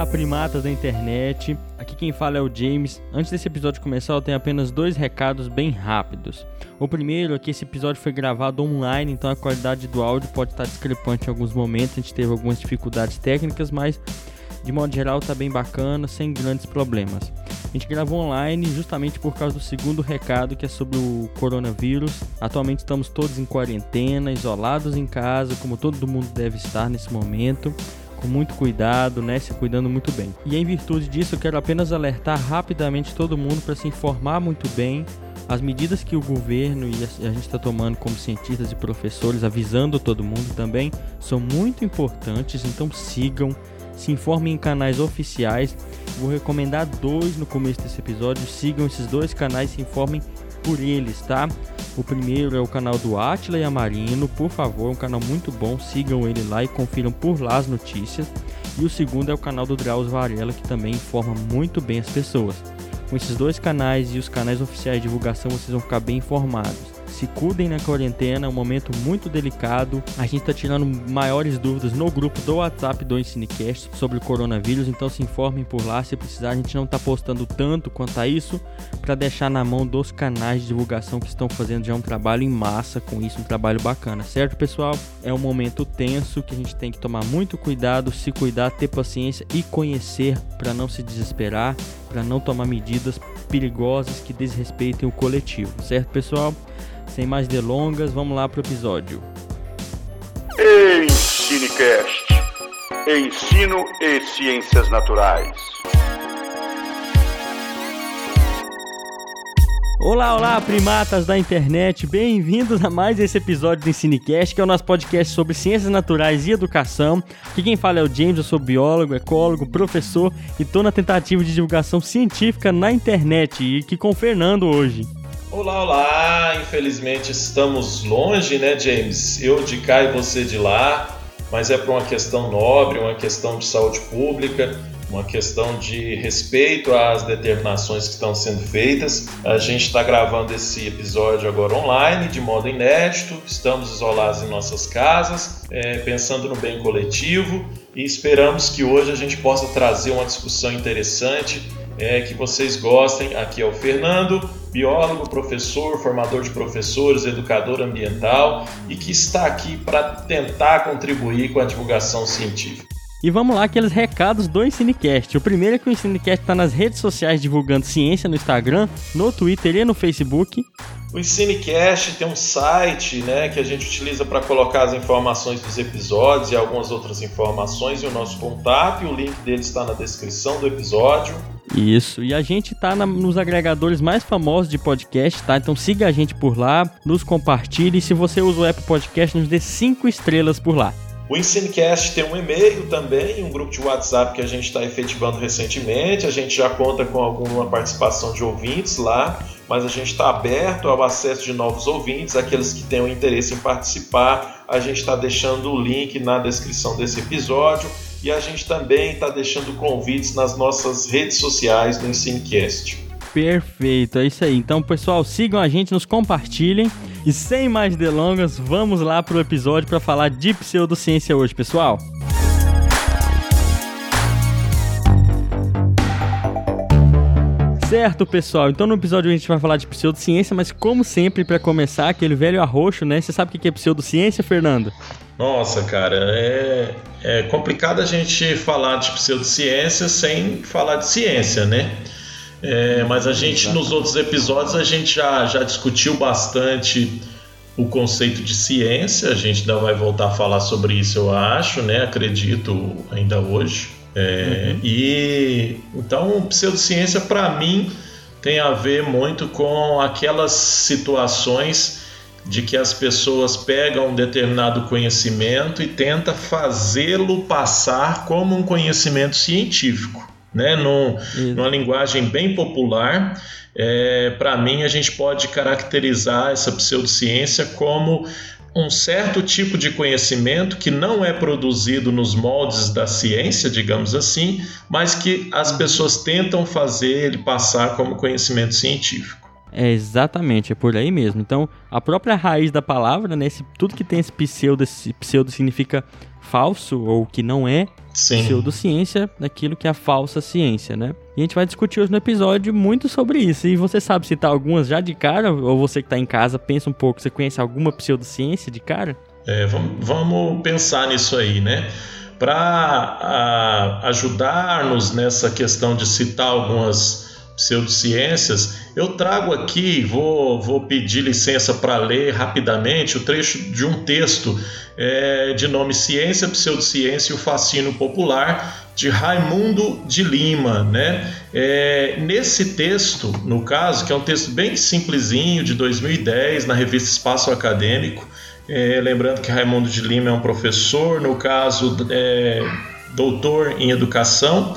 Olá, primatas da internet. Aqui quem fala é o James. Antes desse episódio começar, eu tenho apenas dois recados bem rápidos. O primeiro é que esse episódio foi gravado online, então a qualidade do áudio pode estar discrepante em alguns momentos. A gente teve algumas dificuldades técnicas, mas de modo geral tá bem bacana, sem grandes problemas. A gente gravou online justamente por causa do segundo recado que é sobre o coronavírus. Atualmente estamos todos em quarentena, isolados em casa, como todo mundo deve estar nesse momento com muito cuidado, né, se cuidando muito bem. E em virtude disso, eu quero apenas alertar rapidamente todo mundo para se informar muito bem as medidas que o governo e a gente está tomando como cientistas e professores, avisando todo mundo também, são muito importantes. Então sigam, se informem em canais oficiais. Vou recomendar dois no começo desse episódio. Sigam esses dois canais, se informem por eles, tá? O primeiro é o canal do Atila e Amarino, por favor, é um canal muito bom, sigam ele lá e confiram por lá as notícias. E o segundo é o canal do Drauzio Varela, que também informa muito bem as pessoas. Com esses dois canais e os canais oficiais de divulgação, vocês vão ficar bem informados se cuidem na quarentena, é um momento muito delicado. A gente está tirando maiores dúvidas no grupo do WhatsApp do Ensinecast sobre o coronavírus, então se informem por lá se precisar. A gente não está postando tanto quanto a isso para deixar na mão dos canais de divulgação que estão fazendo já um trabalho em massa com isso, um trabalho bacana, certo, pessoal? É um momento tenso que a gente tem que tomar muito cuidado, se cuidar, ter paciência e conhecer para não se desesperar, para não tomar medidas perigosas que desrespeitem o coletivo, certo, pessoal? Sem mais delongas, vamos lá pro episódio. Ensinecast. Ensino e Ciências Naturais. Olá, olá, primatas da internet, bem-vindos a mais esse episódio do Ensinecast, que é o nosso podcast sobre ciências naturais e educação. Aqui quem fala é o James, eu sou biólogo, ecólogo, professor e estou na tentativa de divulgação científica na internet e aqui com o Fernando hoje. Olá, olá! Infelizmente estamos longe, né, James? Eu de cá e você de lá, mas é por uma questão nobre, uma questão de saúde pública, uma questão de respeito às determinações que estão sendo feitas. A gente está gravando esse episódio agora online, de modo inédito, estamos isolados em nossas casas, é, pensando no bem coletivo e esperamos que hoje a gente possa trazer uma discussão interessante é, que vocês gostem. Aqui é o Fernando, biólogo, professor, formador de professores, educador ambiental e que está aqui para tentar contribuir com a divulgação científica. E vamos lá, aqueles recados do Ensinecast. O primeiro é que o Ensinecast está nas redes sociais divulgando ciência no Instagram, no Twitter e no Facebook. O Ensinecast tem um site né, que a gente utiliza para colocar as informações dos episódios e algumas outras informações e o nosso contato, e o link dele está na descrição do episódio. Isso, e a gente tá na, nos agregadores mais famosos de podcast, tá? Então siga a gente por lá, nos compartilhe e se você usa o Apple Podcast, nos dê 5 estrelas por lá. O Ensinecast tem um e-mail também, um grupo de WhatsApp que a gente está efetivando recentemente. A gente já conta com alguma participação de ouvintes lá, mas a gente está aberto ao acesso de novos ouvintes, aqueles que tenham interesse em participar. A gente está deixando o link na descrição desse episódio e a gente também está deixando convites nas nossas redes sociais do Ensinecast. Perfeito, é isso aí. Então, pessoal, sigam a gente, nos compartilhem. E sem mais delongas, vamos lá para o episódio para falar de pseudociência hoje, pessoal. Certo, pessoal. Então no episódio a gente vai falar de pseudociência, mas como sempre, para começar, aquele velho arroxo, né? Você sabe o que é pseudociência, Fernando? Nossa, cara, é, é complicado a gente falar de pseudociência sem falar de ciência, né? É, mas a gente, nos outros episódios, a gente já, já discutiu bastante o conceito de ciência. A gente ainda vai voltar a falar sobre isso, eu acho, né? Acredito ainda hoje. É, uhum. E então, pseudociência para mim tem a ver muito com aquelas situações de que as pessoas pegam um determinado conhecimento e tenta fazê-lo passar como um conhecimento científico, né? Num, numa linguagem bem popular. É, Para mim, a gente pode caracterizar essa pseudociência como um certo tipo de conhecimento que não é produzido nos moldes da ciência, digamos assim, mas que as pessoas tentam fazer ele passar como conhecimento científico. É exatamente, é por aí mesmo. Então, a própria raiz da palavra, né, esse, tudo que tem esse pseudo, esse pseudo significa falso ou que não é. Sim. pseudociência daquilo que é a falsa ciência, né? E a gente vai discutir hoje no episódio muito sobre isso. E você sabe citar algumas já de cara? Ou você que está em casa, pensa um pouco, você conhece alguma pseudociência de cara? É, vamos, vamos pensar nisso aí, né? Para ajudar-nos nessa questão de citar algumas pseudociências, eu trago aqui, vou, vou pedir licença para ler rapidamente o trecho de um texto é, de nome Ciência, Pseudociência e o Fascínio Popular, de Raimundo de Lima. Né? É, nesse texto, no caso, que é um texto bem simplesinho, de 2010, na revista Espaço Acadêmico, é, lembrando que Raimundo de Lima é um professor, no caso, é, doutor em educação,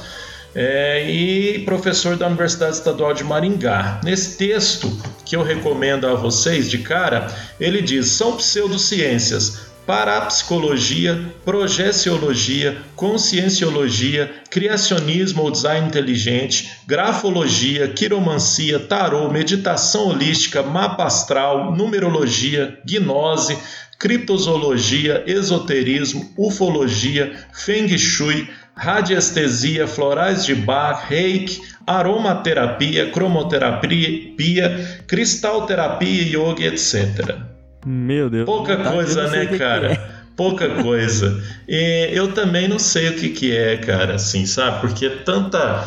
é, e professor da Universidade Estadual de Maringá. Nesse texto que eu recomendo a vocês de cara, ele diz: são pseudociências parapsicologia, projeciologia, conscienciologia, criacionismo ou design inteligente, grafologia, quiromancia, tarô, meditação holística, mapa astral, numerologia, gnose, criptozoologia, esoterismo, ufologia, feng shui, radiestesia, florais de Bach, reiki, aromaterapia, cromoterapia, cristalterapia, yoga, etc. Meu Deus. Pouca tá coisa, né, cara? É. Pouca coisa. E eu também não sei o que, que é, cara, assim, sabe? Porque tanta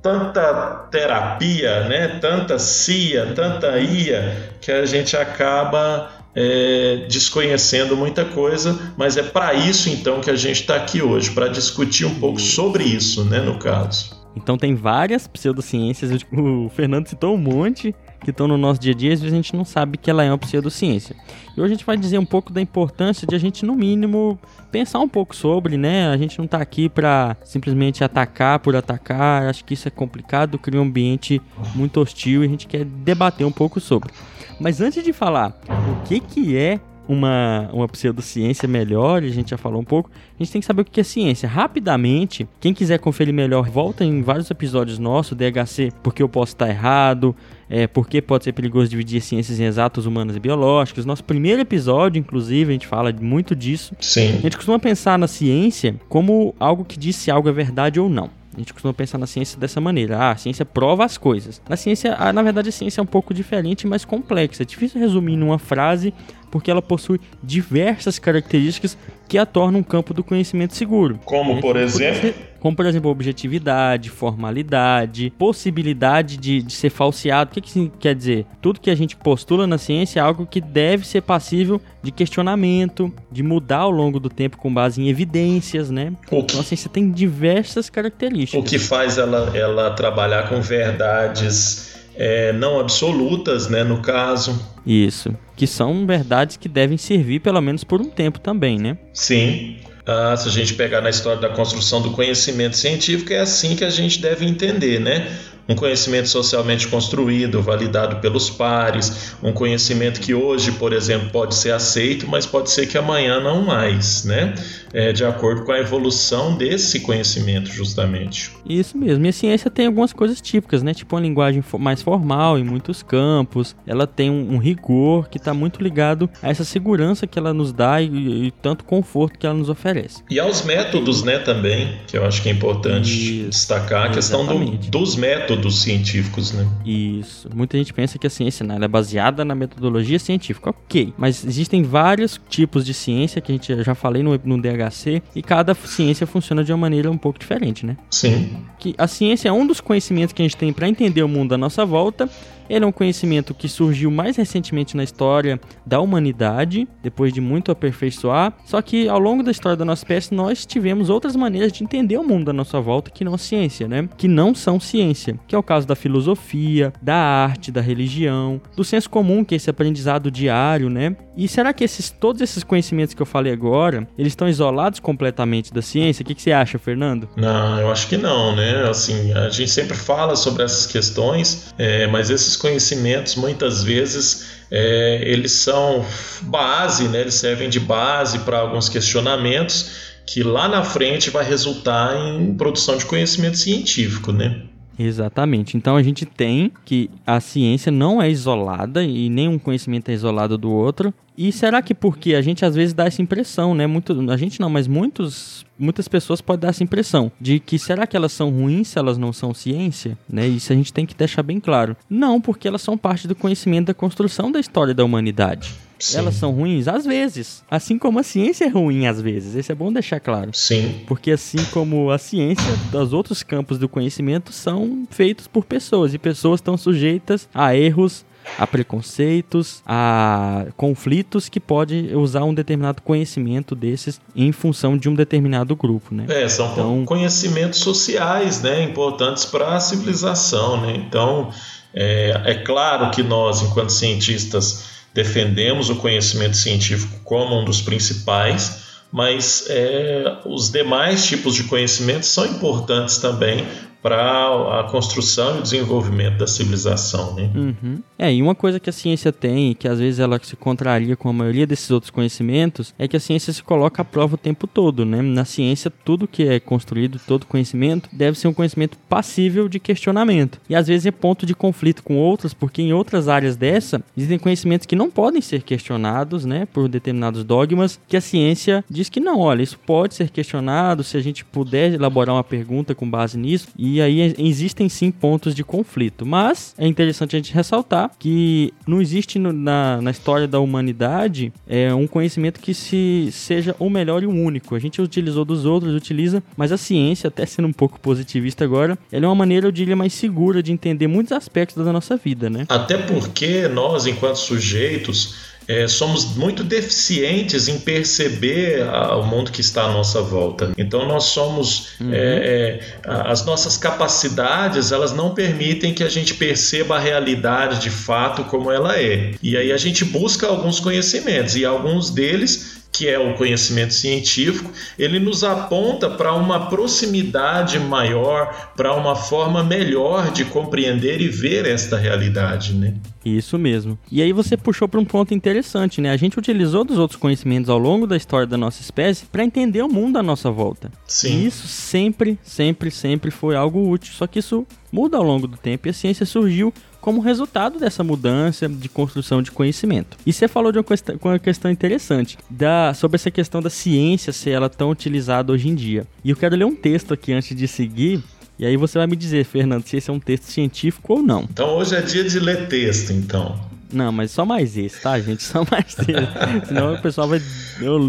tanta terapia, né? Tanta CIA, tanta IA, que a gente acaba é, desconhecendo muita coisa, mas é para isso então que a gente está aqui hoje, para discutir um pouco sobre isso, né, no caso. Então tem várias pseudociências, o Fernando citou um monte que estão no nosso dia a dia, às vezes a gente não sabe que ela é uma pseudociência. E hoje a gente vai dizer um pouco da importância de a gente, no mínimo, pensar um pouco sobre, né? A gente não está aqui para simplesmente atacar por atacar, acho que isso é complicado, cria um ambiente muito hostil e a gente quer debater um pouco sobre. Mas antes de falar o que, que é uma, uma pseudociência melhor, a gente já falou um pouco, a gente tem que saber o que é ciência. Rapidamente, quem quiser conferir melhor, volta em vários episódios nossos, DHC, porque eu posso estar errado, é, porque pode ser perigoso dividir ciências em exatas, humanas e biológicas. Nosso primeiro episódio, inclusive, a gente fala muito disso. Sim. A gente costuma pensar na ciência como algo que diz se algo é verdade ou não. A gente costuma pensar na ciência dessa maneira. Ah, a ciência prova as coisas. Na ciência, na verdade, a ciência é um pouco diferente, mas complexa. É difícil resumir numa frase porque ela possui diversas características que a tornam um campo do conhecimento seguro. Como, por exemplo? Como, por exemplo, objetividade, formalidade, possibilidade de, de ser falseado. O que, que isso quer dizer? Tudo que a gente postula na ciência é algo que deve ser passível de questionamento, de mudar ao longo do tempo com base em evidências, né? Que... Então a ciência tem diversas características. O que faz ela, ela trabalhar com verdades é, não absolutas, né, no caso. Isso, que são verdades que devem servir pelo menos por um tempo também, né? Sim. Ah, se a gente pegar na história da construção do conhecimento científico, é assim que a gente deve entender, né? Um conhecimento socialmente construído, validado pelos pares, um conhecimento que hoje, por exemplo, pode ser aceito, mas pode ser que amanhã não mais, né? É, de acordo com a evolução desse conhecimento, justamente. Isso mesmo. E a ciência tem algumas coisas típicas, né? Tipo uma linguagem mais formal em muitos campos. Ela tem um, rigor que está muito ligado a essa segurança que ela nos dá e, e, tanto conforto que ela nos oferece. E aos métodos, né? Também, que eu acho que é importante Isso, destacar a questão do, dos métodos métodos científicos, né? Isso. Muita gente pensa que a ciência né, é baseada na metodologia científica. Ok. Mas existem vários tipos de ciência que a gente já falei no, no DHC e cada ciência funciona de uma maneira um pouco diferente, né? Sim. Que a ciência é um dos conhecimentos que a gente tem para entender o mundo à nossa volta ele é um conhecimento que surgiu mais recentemente na história da humanidade, depois de muito aperfeiçoar. Só que ao longo da história da nossa espécie, nós tivemos outras maneiras de entender o mundo à nossa volta que não ciência, né? Que não são ciência. Que é o caso da filosofia, da arte, da religião, do senso comum, que é esse aprendizado diário, né? E será que esses, todos esses conhecimentos que eu falei agora, eles estão isolados completamente da ciência? O que, que você acha, Fernando? Não, eu acho que não, né? Assim, a gente sempre fala sobre essas questões, é, mas esses conhecimentos muitas vezes é, eles são base, né? eles servem de base para alguns questionamentos que lá na frente vai resultar em produção de conhecimento científico, né? Exatamente. Então a gente tem que a ciência não é isolada e nenhum conhecimento é isolado do outro. E será que porque a gente às vezes dá essa impressão, né? Muito, a gente não, mas muitos, muitas pessoas podem dar essa impressão de que será que elas são ruins se elas não são ciência, né? Isso a gente tem que deixar bem claro. Não, porque elas são parte do conhecimento da construção da história da humanidade. Sim. Elas são ruins? Às vezes. Assim como a ciência é ruim às vezes. Isso é bom deixar claro. Sim. Porque assim como a ciência, os outros campos do conhecimento são feitos por pessoas. E pessoas estão sujeitas a erros, a preconceitos, a conflitos que pode usar um determinado conhecimento desses em função de um determinado grupo, né? É, são então, conhecimentos sociais, né, importantes para a civilização, né? Então, é, é claro que nós, enquanto cientistas, defendemos o conhecimento científico como um dos principais, mas é, os demais tipos de conhecimento são importantes também para a construção e desenvolvimento da civilização. Né? Uhum. É, e uma coisa que a ciência tem, que às vezes ela se contraria com a maioria desses outros conhecimentos, é que a ciência se coloca à prova o tempo todo. Né? Na ciência, tudo que é construído, todo conhecimento, deve ser um conhecimento passível de questionamento. E às vezes é ponto de conflito com outras, porque em outras áreas dessa, existem conhecimentos que não podem ser questionados né, por determinados dogmas, que a ciência diz que não, olha, isso pode ser questionado se a gente puder elaborar uma pergunta com base nisso. E e aí existem sim pontos de conflito. Mas é interessante a gente ressaltar que não existe no, na, na história da humanidade é, um conhecimento que se seja o melhor e o único. A gente utilizou dos outros, utiliza, mas a ciência, até sendo um pouco positivista agora, ela é uma maneira, eu diria, mais segura de entender muitos aspectos da nossa vida, né? Até porque nós, enquanto sujeitos, é, somos muito deficientes em perceber a, o mundo que está à nossa volta. Então nós somos uhum. é, é, as nossas capacidades elas não permitem que a gente perceba a realidade de fato como ela é. E aí a gente busca alguns conhecimentos e alguns deles que é o conhecimento científico, ele nos aponta para uma proximidade maior, para uma forma melhor de compreender e ver esta realidade, né? Isso mesmo. E aí você puxou para um ponto interessante, né? A gente utilizou dos outros conhecimentos ao longo da história da nossa espécie para entender o mundo à nossa volta. Sim. E isso sempre, sempre, sempre foi algo útil. Só que isso muda ao longo do tempo e a ciência surgiu como resultado dessa mudança de construção de conhecimento. E você falou de uma questão, uma questão interessante da, sobre essa questão da ciência ser ela tão utilizada hoje em dia. E eu quero ler um texto aqui antes de seguir. E aí você vai me dizer, Fernando, se esse é um texto científico ou não. Então hoje é dia de ler texto, então. Não, mas só mais esse, tá, gente? Só mais esse. Senão o pessoal vai.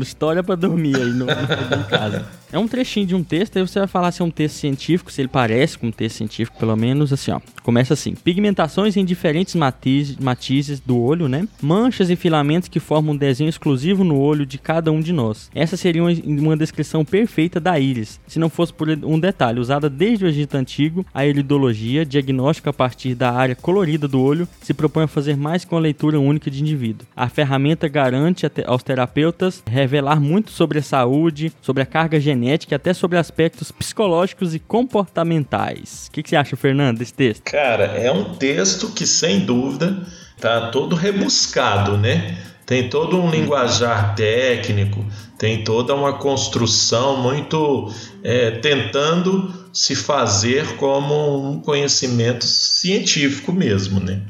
História pra dormir aí no, em casa. É um trechinho de um texto, aí você vai falar se é um texto científico, se ele parece com um texto científico, pelo menos assim, ó. Começa assim: pigmentações em diferentes matizes, matizes do olho, né? Manchas e filamentos que formam um desenho exclusivo no olho de cada um de nós. Essa seria uma, uma descrição perfeita da íris, se não fosse por um detalhe, usada desde o Egito Antigo, a iridologia, diagnóstico a partir da área colorida do olho, se propõe a fazer mais com a leitura única de indivíduo. A ferramenta garante aos terapeutas revelar muito sobre a saúde, sobre a carga genética e até sobre aspectos psicológicos e comportamentais. O que, que você acha, Fernando, desse texto? Cara, é um texto que, sem dúvida, tá todo rebuscado, né? Tem todo um linguajar técnico, tem toda uma construção muito é, tentando se fazer como um conhecimento científico mesmo, né?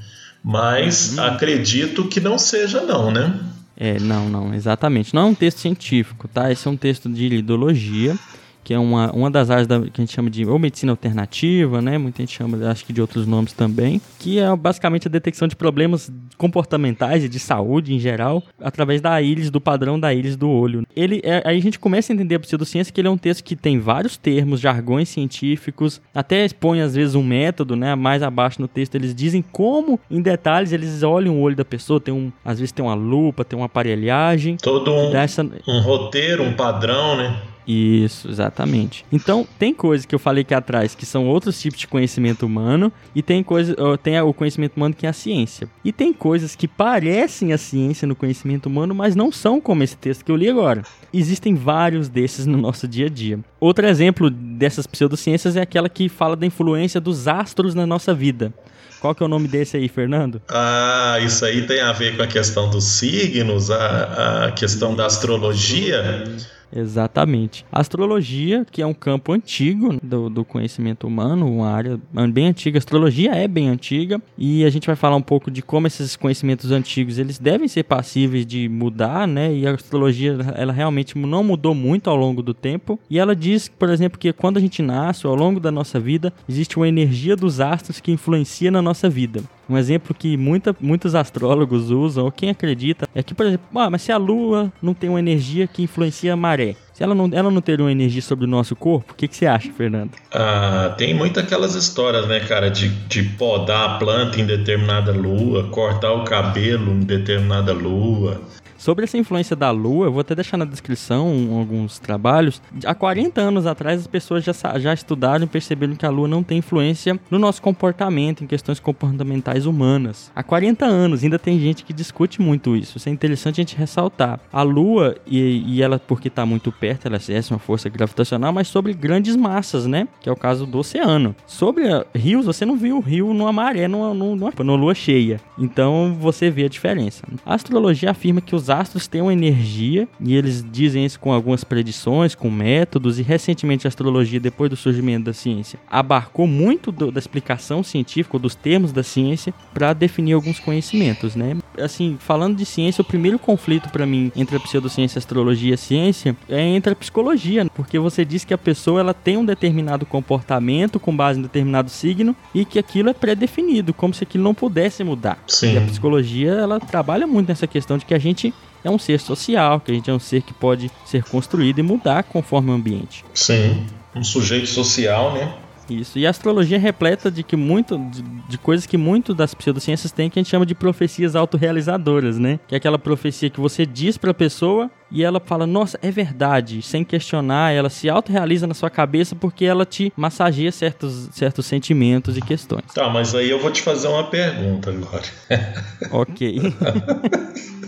Mas uhum. acredito que não seja não, né? É, não, não, exatamente. Não é um texto científico, tá? Esse é um texto de ideologia que é uma, uma das áreas da, que a gente chama de ou medicina alternativa, né? Muita gente chama, acho que de outros nomes também, que é basicamente a detecção de problemas comportamentais e de saúde em geral através da íris, do padrão da íris do olho. Ele, é, aí a gente começa a entender a pseudociência que ele é um texto que tem vários termos, jargões científicos, até expõe às vezes um método, né? Mais abaixo no texto eles dizem como, em detalhes, eles olham o olho da pessoa, tem um, às vezes tem uma lupa, tem uma aparelhagem. Todo um, dessa... um roteiro, um padrão, né? Isso, exatamente. Então, tem coisas que eu falei aqui atrás que são outros tipos de conhecimento humano e tem coisa, tem o conhecimento humano que é a ciência. E tem coisas que parecem a ciência no conhecimento humano, mas não são como esse texto que eu li agora. Existem vários desses no nosso dia a dia. Outro exemplo dessas pseudociências é aquela que fala da influência dos astros na nossa vida. Qual que é o nome desse aí, Fernando? Ah, isso aí tem a ver com a questão dos signos, a, a questão da astrologia. Exatamente. Astrologia, que é um campo antigo do, do, conhecimento humano, uma área bem antiga. Astrologia é bem antiga e a gente vai falar um pouco de como esses conhecimentos antigos eles devem ser passíveis de mudar, né? E a astrologia ela realmente não mudou muito ao longo do tempo. E ela diz, por exemplo, que quando a gente nasce, ao longo da nossa vida, existe uma energia dos astros que influencia na nossa vida. Um exemplo que muita, muitos astrólogos usam, ou quem acredita, é que, por exemplo, ah, mas se a Lua não tem uma energia que influencia a maré, se ela não, ela não ter uma energia sobre o nosso corpo, o que, que você acha, Fernando? Ah, tem muitas aquelas histórias, né, cara, de, de podar a planta em determinada lua, cortar o cabelo em determinada lua. Sobre essa influência da Lua, eu vou até deixar na descrição alguns trabalhos. Há 40 anos atrás, as pessoas já, já estudaram e perceberam que a Lua não tem influência no nosso comportamento, em questões comportamentais humanas. Há 40 anos, ainda tem gente que discute muito isso. Isso é interessante a gente ressaltar. A Lua, e, e ela, porque está muito perto, ela exerce uma força gravitacional, mas sobre grandes massas, né? Que é o caso do oceano. Sobre rios, você não viu o rio numa maré, numa, numa, numa lua cheia. Então você vê a diferença. A astrologia afirma que os astros têm uma energia e eles dizem isso com algumas predições, com métodos e recentemente a astrologia, depois do surgimento da ciência, abarcou muito do, da explicação científica, dos termos da ciência para definir alguns conhecimentos, né? Assim, falando de ciência, o primeiro conflito para mim entre a pseudociência, a astrologia e a ciência é entre a psicologia, porque você diz que a pessoa ela tem um determinado comportamento com base em determinado signo e que aquilo é pré-definido, como se aquilo não pudesse mudar. Sim. E a psicologia, ela trabalha muito nessa questão de que a gente é um ser social, que a gente é um ser que pode ser construído e mudar conforme o ambiente. Sim, um sujeito social, né? Isso. E a astrologia é repleta de que muito de, de, coisas que muito das pseudociências têm que a gente chama de profecias autorrealizadoras, né? Que é aquela profecia que você diz para a pessoa e ela fala: "Nossa, é verdade", sem questionar, ela se autorrealiza na sua cabeça porque ela te massageia certos certos sentimentos e questões. Tá, mas aí eu vou te fazer uma pergunta agora. OK.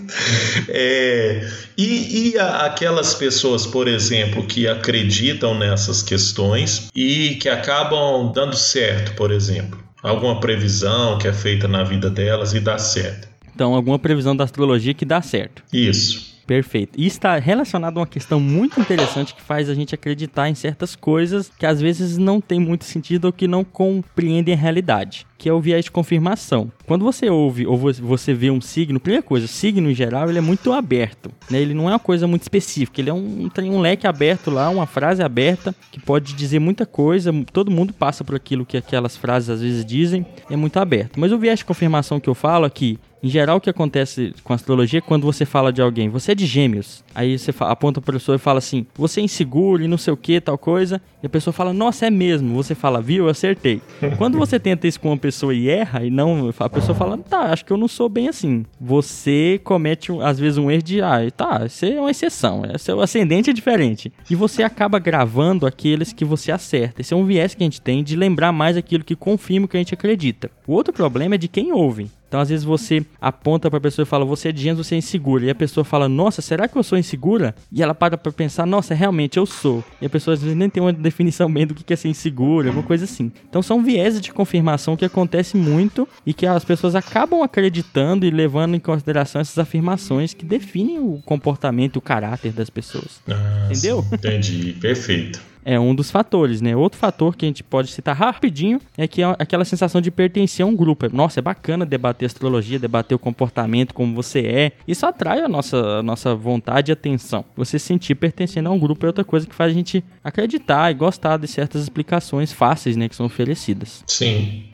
É, e, e a, aquelas pessoas, por exemplo, que acreditam nessas questões e que acabam dando certo, por exemplo, alguma previsão que é feita na vida delas e dá certo. Então, alguma previsão da astrologia que dá certo. Isso. Perfeito. E está relacionado a uma questão muito interessante que faz a gente acreditar em certas coisas que às vezes não tem muito sentido ou que não compreendem a realidade, que é o viés de confirmação. Quando você ouve ou você vê um signo, primeira coisa, o signo em geral ele é muito aberto, né? Ele não é uma coisa muito específica, ele é um tem um leque aberto lá, uma frase aberta que pode dizer muita coisa. Todo mundo passa por aquilo que aquelas frases às vezes dizem, é muito aberto. Mas o viés de confirmação que eu falo aqui em geral, o que acontece com a astrologia é quando você fala de alguém, você é de gêmeos. Aí você aponta para a pessoa e fala assim, você é inseguro e não sei o que, tal coisa. E a pessoa fala, nossa, é mesmo. Você fala, viu, eu acertei. quando você tenta isso com uma pessoa e erra, e não, a pessoa fala, tá, acho que eu não sou bem assim. Você comete, às vezes, um erro de, ah, tá, você é uma exceção. É, seu ascendente é diferente. E você acaba gravando aqueles que você acerta. Esse é um viés que a gente tem de lembrar mais aquilo que confirma o que a gente acredita. O outro problema é de quem ouve. Então, às vezes, você aponta para a pessoa e fala, você é de gêmeos, você é insegura. E a pessoa fala, nossa, será que eu sou insegura? E ela para para pensar, nossa, realmente eu sou. E a pessoa às vezes nem tem uma definição bem do que é ser insegura, alguma coisa assim. Então, são vieses de confirmação que acontece muito e que as pessoas acabam acreditando e levando em consideração essas afirmações que definem o comportamento, o caráter das pessoas. Ah, Entendeu? Sim, entendi, perfeito é um dos fatores, né? Outro fator que a gente pode citar rapidinho é que é aquela sensação de pertencer a um grupo. Nossa, é bacana debater astrologia, debater o comportamento, como você é. Isso atrai a nossa, a nossa vontade e atenção. Você sentir pertencendo a um grupo é outra coisa que faz a gente acreditar e gostar de certas explicações fáceis, né, que são oferecidas. Sim.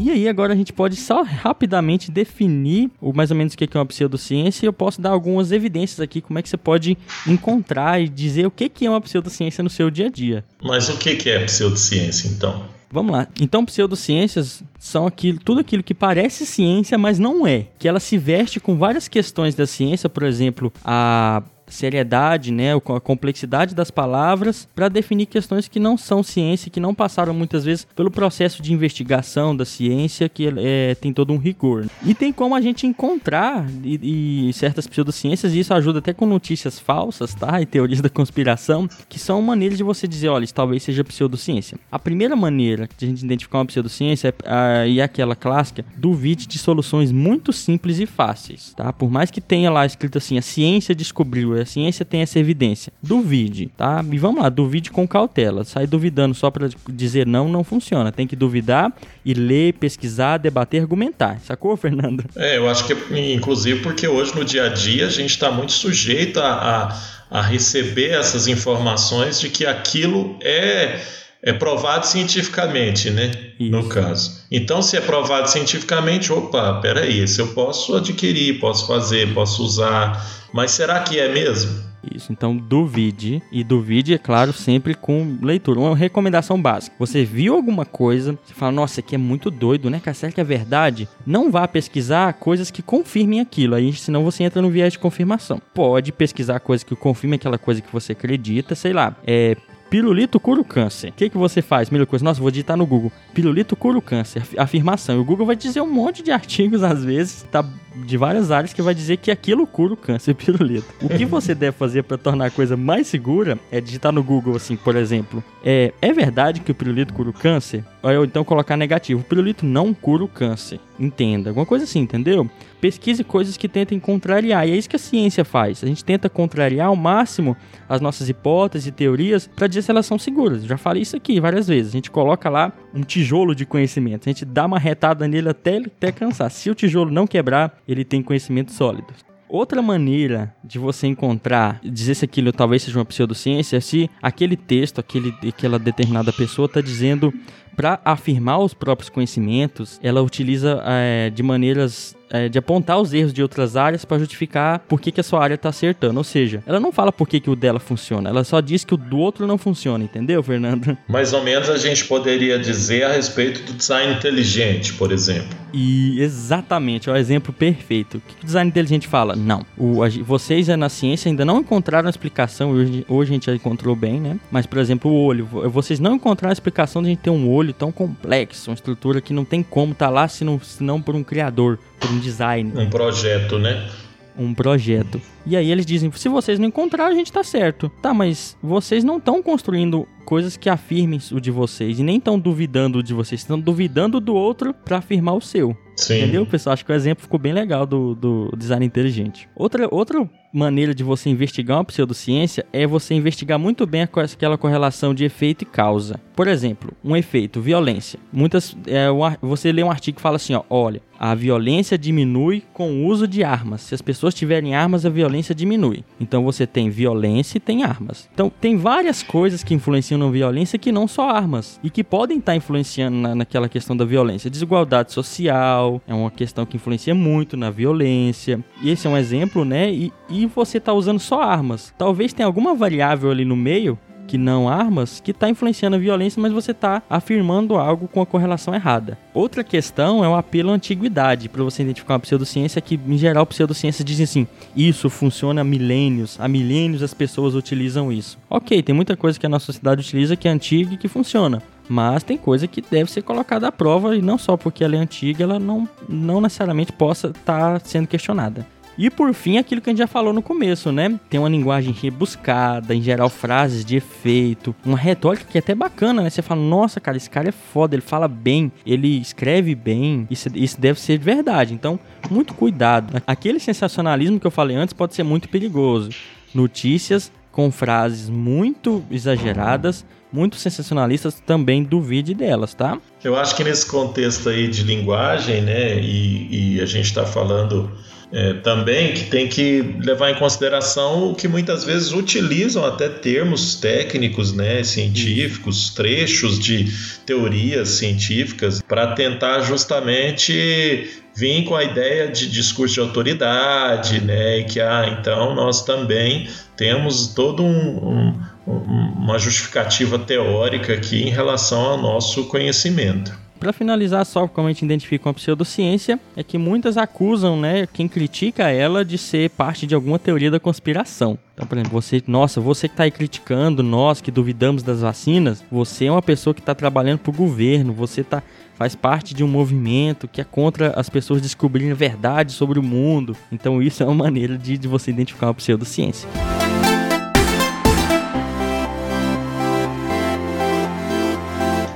E aí agora a gente pode só rapidamente definir o mais ou menos o que é uma pseudociência e eu posso dar algumas evidências aqui como é que você pode encontrar e dizer o que é uma pseudociência no seu dia a dia. Mas o que é pseudociência então? Vamos lá. Então, pseudociências são aquilo, tudo aquilo que parece ciência, mas não é. Que ela se veste com várias questões da ciência, por exemplo, a seriedade, né, a complexidade das palavras para definir questões que não são ciência, que não passaram muitas vezes pelo processo de investigação da ciência, que é, tem todo um rigor. E tem como a gente encontrar e, e certas pseudociências, e isso ajuda até com notícias falsas, tá? E teorias da conspiração, que são maneiras de você dizer, olha, isso talvez seja pseudociência. A primeira maneira de a gente identificar uma pseudociência é, e é aquela clássica, duvide de soluções muito simples e fáceis, tá? Por mais que tenha lá escrito assim, a ciência descobriu, a ciência tem essa evidência. Duvide, tá? E vamos lá, duvide com cautela. Sair duvidando só para dizer não não funciona. Tem que duvidar e ler, pesquisar, debater, argumentar. Sacou, Fernando? É, eu acho que inclusive porque hoje no dia a dia a gente está muito sujeito a, a, a receber essas informações de que aquilo é é provado cientificamente, né? Isso. No caso. Então, se é provado cientificamente, opa, peraí, se eu posso adquirir, posso fazer, posso usar, mas será que é mesmo? Isso, então duvide. E duvide, é claro, sempre com leitura. Uma recomendação básica. Você viu alguma coisa, você fala, nossa, aqui é muito doido, né? Será que é verdade? Não vá pesquisar coisas que confirmem aquilo. Aí, senão você entra no viés de confirmação. Pode pesquisar coisas que confirmem aquela coisa que você acredita, sei lá. É, Pirulito cura o câncer. O que, que você faz? Melhor coisa, nossa, vou digitar no Google. Pirulito cura o câncer. Afirmação. E o Google vai dizer um monte de artigos, às vezes, tá, de várias áreas, que vai dizer que aquilo cura o câncer, pirulito. O que você deve fazer para tornar a coisa mais segura é digitar no Google, assim, por exemplo. É, é verdade que o pirulito cura o câncer? Ou então colocar negativo. O pirulito não cura o câncer. Entenda. Alguma coisa assim, entendeu? pesquise coisas que tentem contrariar. E é isso que a ciência faz. A gente tenta contrariar ao máximo as nossas hipóteses e teorias para dizer se elas são seguras. Já falei isso aqui várias vezes. A gente coloca lá um tijolo de conhecimento. A gente dá uma retada nele até, até cansar. Se o tijolo não quebrar, ele tem conhecimento sólido. Outra maneira de você encontrar, dizer se aquilo talvez seja uma pseudociência, é se aquele texto, aquele, aquela determinada pessoa está dizendo para afirmar os próprios conhecimentos, ela utiliza é, de maneiras é, de apontar os erros de outras áreas para justificar por que, que a sua área está acertando. Ou seja, ela não fala por que, que o dela funciona, ela só diz que o do outro não funciona, entendeu, Fernando? Mais ou menos a gente poderia dizer a respeito do design inteligente, por exemplo. E exatamente, é o exemplo perfeito. O que o design inteligente fala? Não. O, a, vocês na ciência ainda não encontraram a explicação, hoje, hoje a gente já encontrou bem, né? Mas, por exemplo, o olho. Vocês não encontraram a explicação de a gente ter um olho tão complexo, uma estrutura que não tem como estar tá lá se não, se não por um criador por um design. Um projeto, né? Um projeto. E aí eles dizem: se vocês não encontraram, a gente tá certo. Tá, mas vocês não estão construindo coisas que afirmem o de vocês e nem estão duvidando de vocês, estão duvidando do outro para afirmar o seu. Sim. Entendeu, pessoal? Acho que o exemplo ficou bem legal do, do design inteligente. Outra, outra maneira de você investigar uma pseudociência é você investigar muito bem aquela correlação de efeito e causa. Por exemplo, um efeito, violência. Muitas, é, você lê um artigo que fala assim, ó, olha, a violência diminui com o uso de armas. Se as pessoas tiverem armas, a violência diminui. Então você tem violência e tem armas. Então tem várias coisas que influenciam na violência que não só armas e que podem estar influenciando na, naquela questão da violência. Desigualdade social é uma questão que influencia muito na violência. E esse é um exemplo, né? E, e você está usando só armas. Talvez tenha alguma variável ali no meio que não armas, que está influenciando a violência, mas você está afirmando algo com a correlação errada. Outra questão é o apelo à antiguidade, para você identificar uma pseudociência que, em geral, pseudociências dizem assim, isso funciona há milênios, há milênios as pessoas utilizam isso. Ok, tem muita coisa que a nossa sociedade utiliza que é antiga e que funciona, mas tem coisa que deve ser colocada à prova e não só porque ela é antiga, ela não, não necessariamente possa estar tá sendo questionada. E por fim, aquilo que a gente já falou no começo, né? Tem uma linguagem rebuscada, em geral frases de efeito, uma retórica que é até bacana, né? Você fala, nossa, cara, esse cara é foda, ele fala bem, ele escreve bem, isso, isso deve ser de verdade. Então, muito cuidado. Aquele sensacionalismo que eu falei antes pode ser muito perigoso. Notícias com frases muito exageradas, muito sensacionalistas, também duvide delas, tá? Eu acho que nesse contexto aí de linguagem, né, e, e a gente está falando é, também que tem que levar em consideração o que muitas vezes utilizam até termos técnicos, né, científicos, trechos de teorias científicas para tentar justamente vir com a ideia de discurso de autoridade, né, e que ah, então nós também temos todo um, um, uma justificativa teórica aqui em relação ao nosso conhecimento. Para finalizar, só como a gente identifica uma pseudociência, é que muitas acusam, né, quem critica ela de ser parte de alguma teoria da conspiração. Então, por exemplo, você, nossa, você que está aí criticando nós que duvidamos das vacinas, você é uma pessoa que está trabalhando para o governo, você tá, faz parte de um movimento que é contra as pessoas descobrirem a verdade sobre o mundo. Então, isso é uma maneira de, de você identificar uma pseudociência.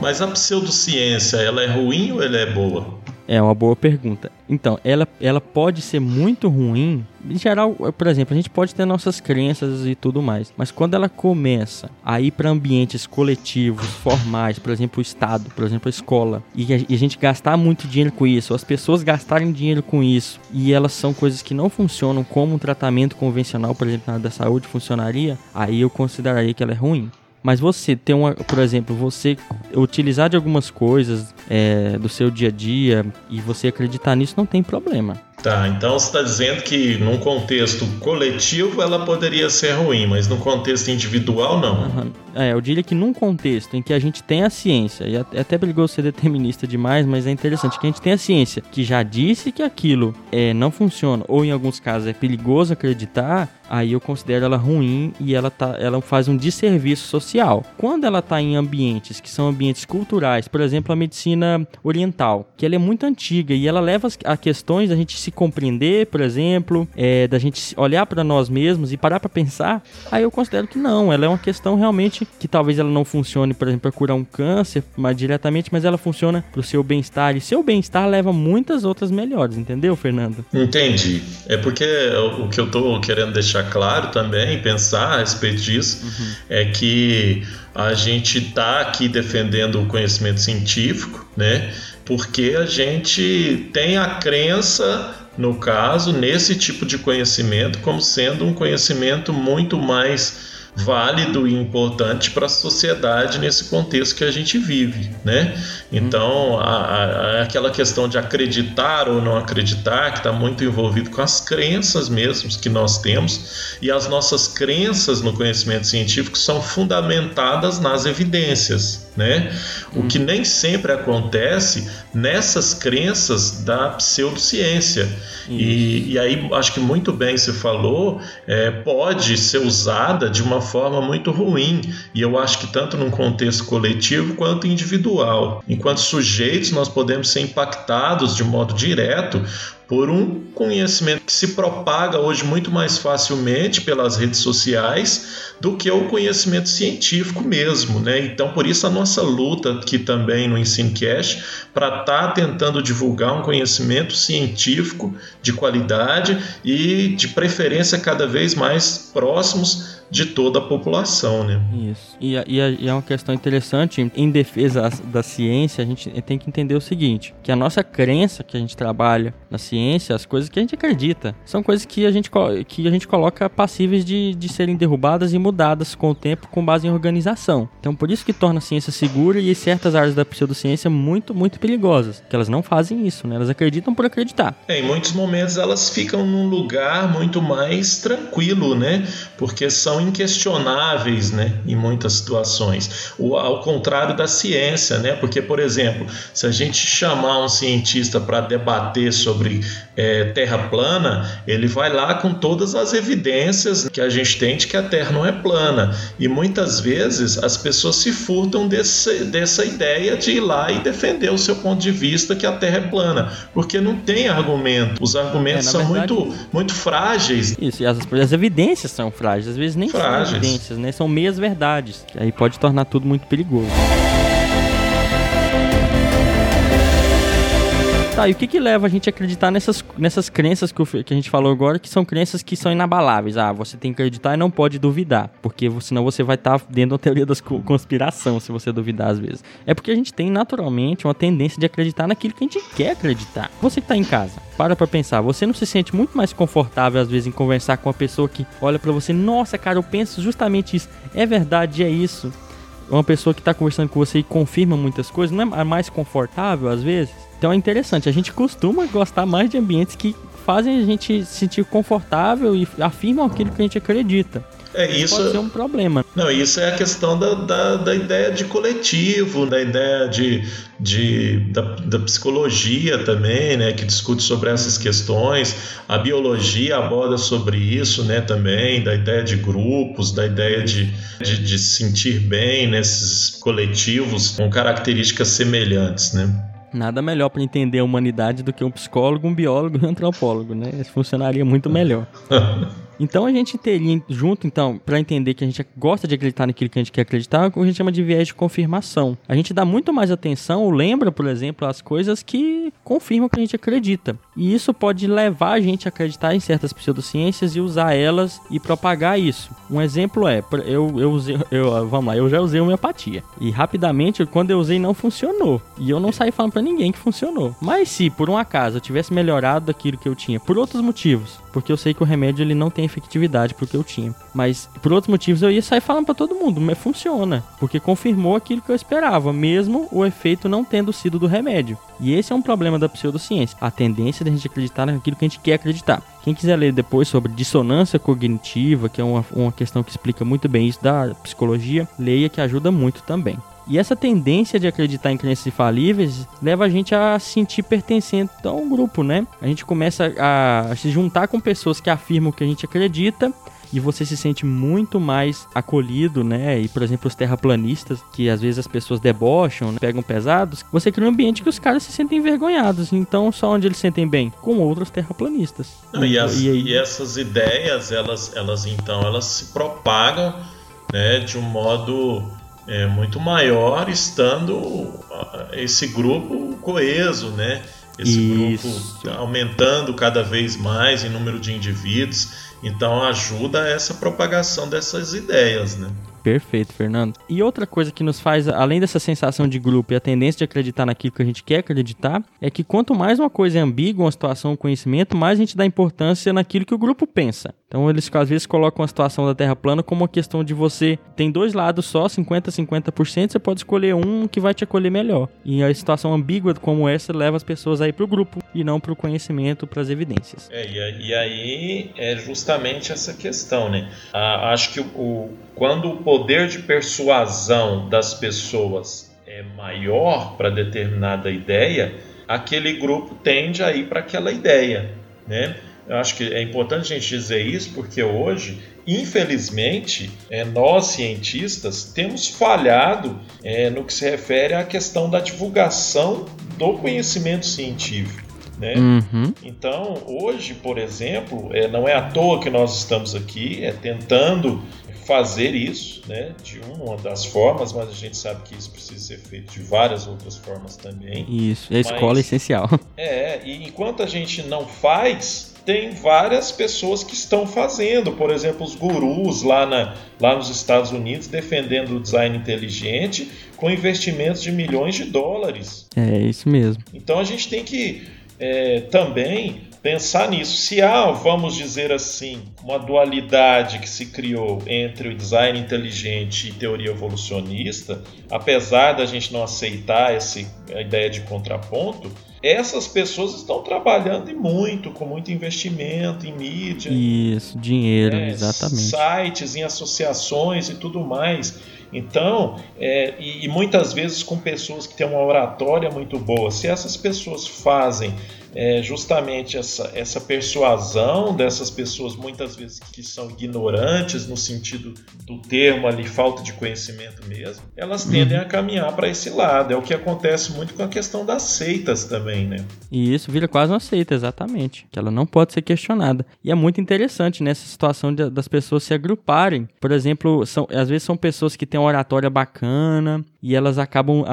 Mas a pseudociência, ela é ruim ou ela é boa? É uma boa pergunta. Então, ela, ela pode ser muito ruim. Em geral, por exemplo, a gente pode ter nossas crenças e tudo mais. Mas quando ela começa a ir para ambientes coletivos, formais, por exemplo, o Estado, por exemplo, a escola, e a, e a gente gastar muito dinheiro com isso, as pessoas gastarem dinheiro com isso, e elas são coisas que não funcionam como um tratamento convencional, por exemplo, na área da saúde funcionaria, aí eu consideraria que ela é ruim. Mas você ter uma, por exemplo, você utilizar de algumas coisas é, do seu dia a dia e você acreditar nisso não tem problema. Tá, então você está dizendo que num contexto coletivo ela poderia ser ruim, mas no contexto individual não. Uhum. É, eu diria que num contexto em que a gente tem a ciência, e é até perigoso ser determinista demais, mas é interessante que a gente tem a ciência que já disse que aquilo é, não funciona, ou em alguns casos é perigoso acreditar, aí eu considero ela ruim e ela, tá, ela faz um desserviço social. Quando ela está em ambientes que são ambientes culturais, por exemplo, a medicina oriental, que ela é muito antiga e ela leva a questões da gente se compreender, por exemplo, é, da gente olhar para nós mesmos e parar para pensar, aí eu considero que não, ela é uma questão realmente que talvez ela não funcione, por exemplo, para curar um câncer mais diretamente, mas ela funciona para o seu bem-estar e seu bem-estar leva muitas outras melhores, entendeu, Fernando? Entendi. É porque o que eu tô querendo deixar claro também, pensar a respeito disso, uhum. é que a gente está aqui defendendo o conhecimento científico, né? Porque a gente tem a crença no caso, nesse tipo de conhecimento, como sendo um conhecimento muito mais válido e importante para a sociedade nesse contexto que a gente vive, né? Então, a, a, aquela questão de acreditar ou não acreditar, que está muito envolvido com as crenças mesmo que nós temos, e as nossas crenças no conhecimento científico são fundamentadas nas evidências, né? O que nem sempre acontece nessas crenças da pseudociência. E, e, aí, acho que muito bem você falou, é, pode ser usada de uma forma muito ruim. E eu acho que tanto num contexto coletivo quanto individual. Enquanto sujeitos, nós podemos ser impactados de modo direto por um conhecimento que se propaga hoje muito mais facilmente pelas redes sociais do que o conhecimento científico mesmo, né? Então, por isso a nossa luta aqui também no EnsineCast para estar tá tentando divulgar um conhecimento científico de qualidade e de preferência cada vez mais próximos de toda a população, né? Isso. E, e, e, é uma questão interessante, em defesa da ciência, a gente tem que entender o seguinte, que a nossa crença que a gente trabalha na ciência, as coisas que a gente acredita, são coisas que a gente, que a gente coloca passíveis de, de serem derrubadas e mudadas com o tempo com base em organização. Então, por isso que torna a ciência segura e certas áreas da pseudociência muito, muito perigosas, que elas não fazem isso, né? Elas acreditam por acreditar. É, em muitos momentos elas ficam num lugar muito mais tranquilo, né? Porque são são inquestionáveis né, em muitas situações. O, ao contrário da ciência, né? porque, por exemplo, se a gente chamar um cientista para debater sobre é, terra plana, ele vai lá com todas as evidências que a gente tem de que a terra não é plana. E muitas vezes as pessoas se furtam desse, dessa ideia de ir lá e defender o seu ponto de vista que a terra é plana, porque não tem argumento. Os argumentos é, são verdade, muito, muito frágeis. Isso, e as, as evidências são frágeis. Às vezes nem frágeis. né? São meias verdades. Aí pode tornar tudo muito perigoso. Tá, e o que que leva a gente a acreditar nessas, nessas crenças que, o, que a gente falou agora, que são crenças que são inabaláveis? Ah, você tem que acreditar e não pode duvidar, porque senão você vai estar tá dentro da teoria da conspiração se você duvidar às vezes. É porque a gente tem naturalmente uma tendência de acreditar naquilo que a gente quer acreditar. Você que tá em casa, para pra pensar, você não se sente muito mais confortável às vezes em conversar com uma pessoa que olha para você, nossa, cara, eu penso justamente isso. É verdade, é isso uma pessoa que está conversando com você e confirma muitas coisas, não é mais confortável às vezes? Então é interessante, a gente costuma gostar mais de ambientes que fazem a gente se sentir confortável e afirmam aquilo que a gente acredita. É, isso pode ser um problema. Não, isso é a questão da, da, da ideia de coletivo, da ideia de, de, da, da, psicologia também, né, que discute sobre essas questões. A biologia aborda sobre isso né, também, da ideia de grupos, da ideia de, de, de se sentir bem nesses coletivos com características semelhantes. Né? Nada melhor para entender a humanidade do que um psicólogo, um biólogo e um antropólogo, né? Isso funcionaria muito melhor. Então a gente teria junto, então, para entender que a gente gosta de acreditar naquilo que a gente quer acreditar, o que a gente chama de viés de confirmação. A gente dá muito mais atenção, ou lembra, por exemplo, as coisas que confirmam que a gente acredita. E isso pode levar a gente a acreditar em certas pseudociências e usar elas e propagar isso. Um exemplo é, eu, eu usei, eu, vamos lá, eu já usei homeopatia. E rapidamente, quando eu usei, não funcionou. E eu não saí falando para ninguém que funcionou. Mas se, por um acaso, eu tivesse melhorado daquilo que eu tinha, por outros motivos, porque eu sei que o remédio ele não tem efetividade porque eu tinha. Mas por outros motivos eu ia sair falando para todo mundo, mas funciona, porque confirmou aquilo que eu esperava, mesmo o efeito não tendo sido do remédio. E esse é um problema da pseudociência, a tendência de a gente acreditar naquilo que a gente quer acreditar. Quem quiser ler depois sobre dissonância cognitiva, que é uma, uma questão que explica muito bem isso da psicologia, leia que ajuda muito também. E essa tendência de acreditar em crenças infalíveis leva a gente a sentir pertencente a um grupo, né? A gente começa a se juntar com pessoas que afirmam que a gente acredita e você se sente muito mais acolhido, né? E, por exemplo, os terraplanistas, que às vezes as pessoas debocham, né? pegam pesados, você cria um ambiente que os caras se sentem envergonhados. Então, só onde eles se sentem bem? Com outros terraplanistas. Não, e, as, e, aí... e, essas ideias, elas, elas então, elas se propagam, né? De um modo é, muito maior estando esse grupo coeso, né? Esse Isso. grupo aumentando cada vez mais em número de indivíduos, então ajuda essa propagação dessas ideias, né? Perfeito, Fernando. E outra coisa que nos faz, além dessa sensação de grupo e a tendência de acreditar naquilo que a gente quer acreditar, é que quanto mais uma coisa é ambígua, uma situação, um conhecimento, mais a gente dá importância naquilo que o grupo pensa. Então eles às vezes colocam a situação da Terra plana como uma questão de você tem dois lados só, 50 50%, você pode escolher um que vai te acolher melhor. E a situação ambígua como essa leva as pessoas aí para o grupo e não para o conhecimento, para as evidências. É, e, aí é justamente essa questão, né? Ah, acho que o, quando o poder de persuasão das pessoas é maior para determinada ideia, aquele grupo tende a ir para aquela ideia, né? Eu acho que é importante a gente dizer isso porque hoje, infelizmente, é, nós cientistas temos falhado é, no que se refere à questão da divulgação do conhecimento científico. Né? Uhum. Então, hoje, por exemplo, é, não é à toa que nós estamos aqui é, tentando fazer isso, né, de uma das formas, mas a gente sabe que isso precisa ser feito de várias outras formas também. Isso, a escola é essencial. É, e enquanto a gente não faz, tem várias pessoas que estão fazendo, por exemplo, os gurus lá, na, lá nos Estados Unidos defendendo o design inteligente com investimentos de milhões de dólares. É isso mesmo. Então a gente tem que é, também pensar nisso. Se há, vamos dizer assim, uma dualidade que se criou entre o design inteligente e teoria evolucionista, apesar da gente não aceitar essa ideia de contraponto, essas pessoas estão trabalhando e muito, com muito investimento em mídia. Isso, dinheiro, é, exatamente. Sites, em associações e tudo mais. Então, é, e, e muitas vezes com pessoas que têm uma oratória muito boa. Se essas pessoas fazem é justamente essa, essa persuasão dessas pessoas, muitas vezes que são ignorantes no sentido do termo ali, falta de conhecimento mesmo, elas tendem uhum. a caminhar para esse lado. É o que acontece muito com a questão das seitas também, né? E isso vira quase uma seita, exatamente. Que ela não pode ser questionada. E é muito interessante nessa situação de, das pessoas se agruparem. Por exemplo, são, às vezes são pessoas que têm uma oratória bacana e elas acabam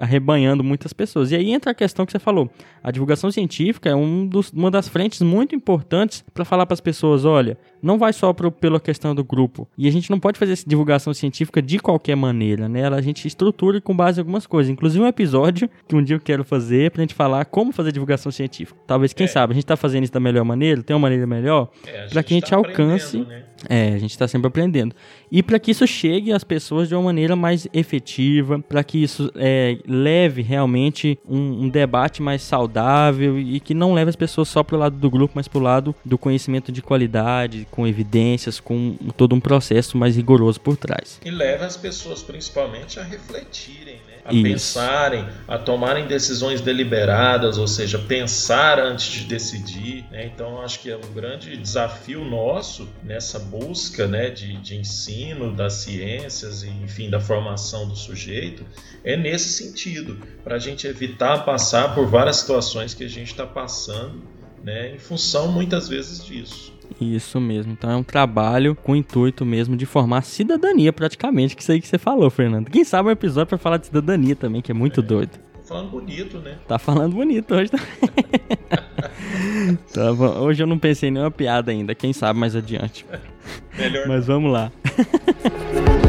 arrebanhando muitas pessoas. E aí entra a questão que você falou. A divulgação científica é um dos, uma das frentes muito importantes para falar para as pessoas: olha, não vai só pro, pela questão do grupo. E a gente não pode fazer essa divulgação científica de qualquer maneira, né? A gente estrutura com base em algumas coisas. Inclusive um episódio que um dia eu quero fazer pra gente falar como fazer divulgação científica. Talvez, quem é. sabe, a gente tá fazendo isso da melhor maneira, tem uma maneira melhor, é, para que a gente tá alcance. Né? É, a gente está sempre aprendendo. E para que isso chegue às pessoas de uma maneira mais efetiva, para que isso é, leve realmente um, um, debate mais saudável e que não leve as pessoas só para o lado do grupo, mas para o lado do conhecimento de qualidade, com evidências, com todo um processo mais rigoroso por trás. E leve as pessoas principalmente a refletirem, né? a Isso. pensarem, a tomarem decisões deliberadas, ou seja, pensar antes de decidir. Né? Então, acho que é um grande desafio nosso nessa busca né, de, de ensino das ciências e, enfim, da formação do sujeito, é nesse sentido, para a gente evitar passar por várias situações que a gente está passando, né, em função muitas vezes disso. Isso mesmo. Então é um trabalho com o intuito mesmo de formar cidadania, praticamente, que isso aí que você falou, Fernando. Quem sabe um episódio para falar de cidadania também, que é muito é. doido. Tá falando bonito, né? Tá falando bonito hoje também. tá bom. Hoje eu não pensei em nenhuma piada ainda, quem sabe mais adiante. Melhor. Mas vamos lá.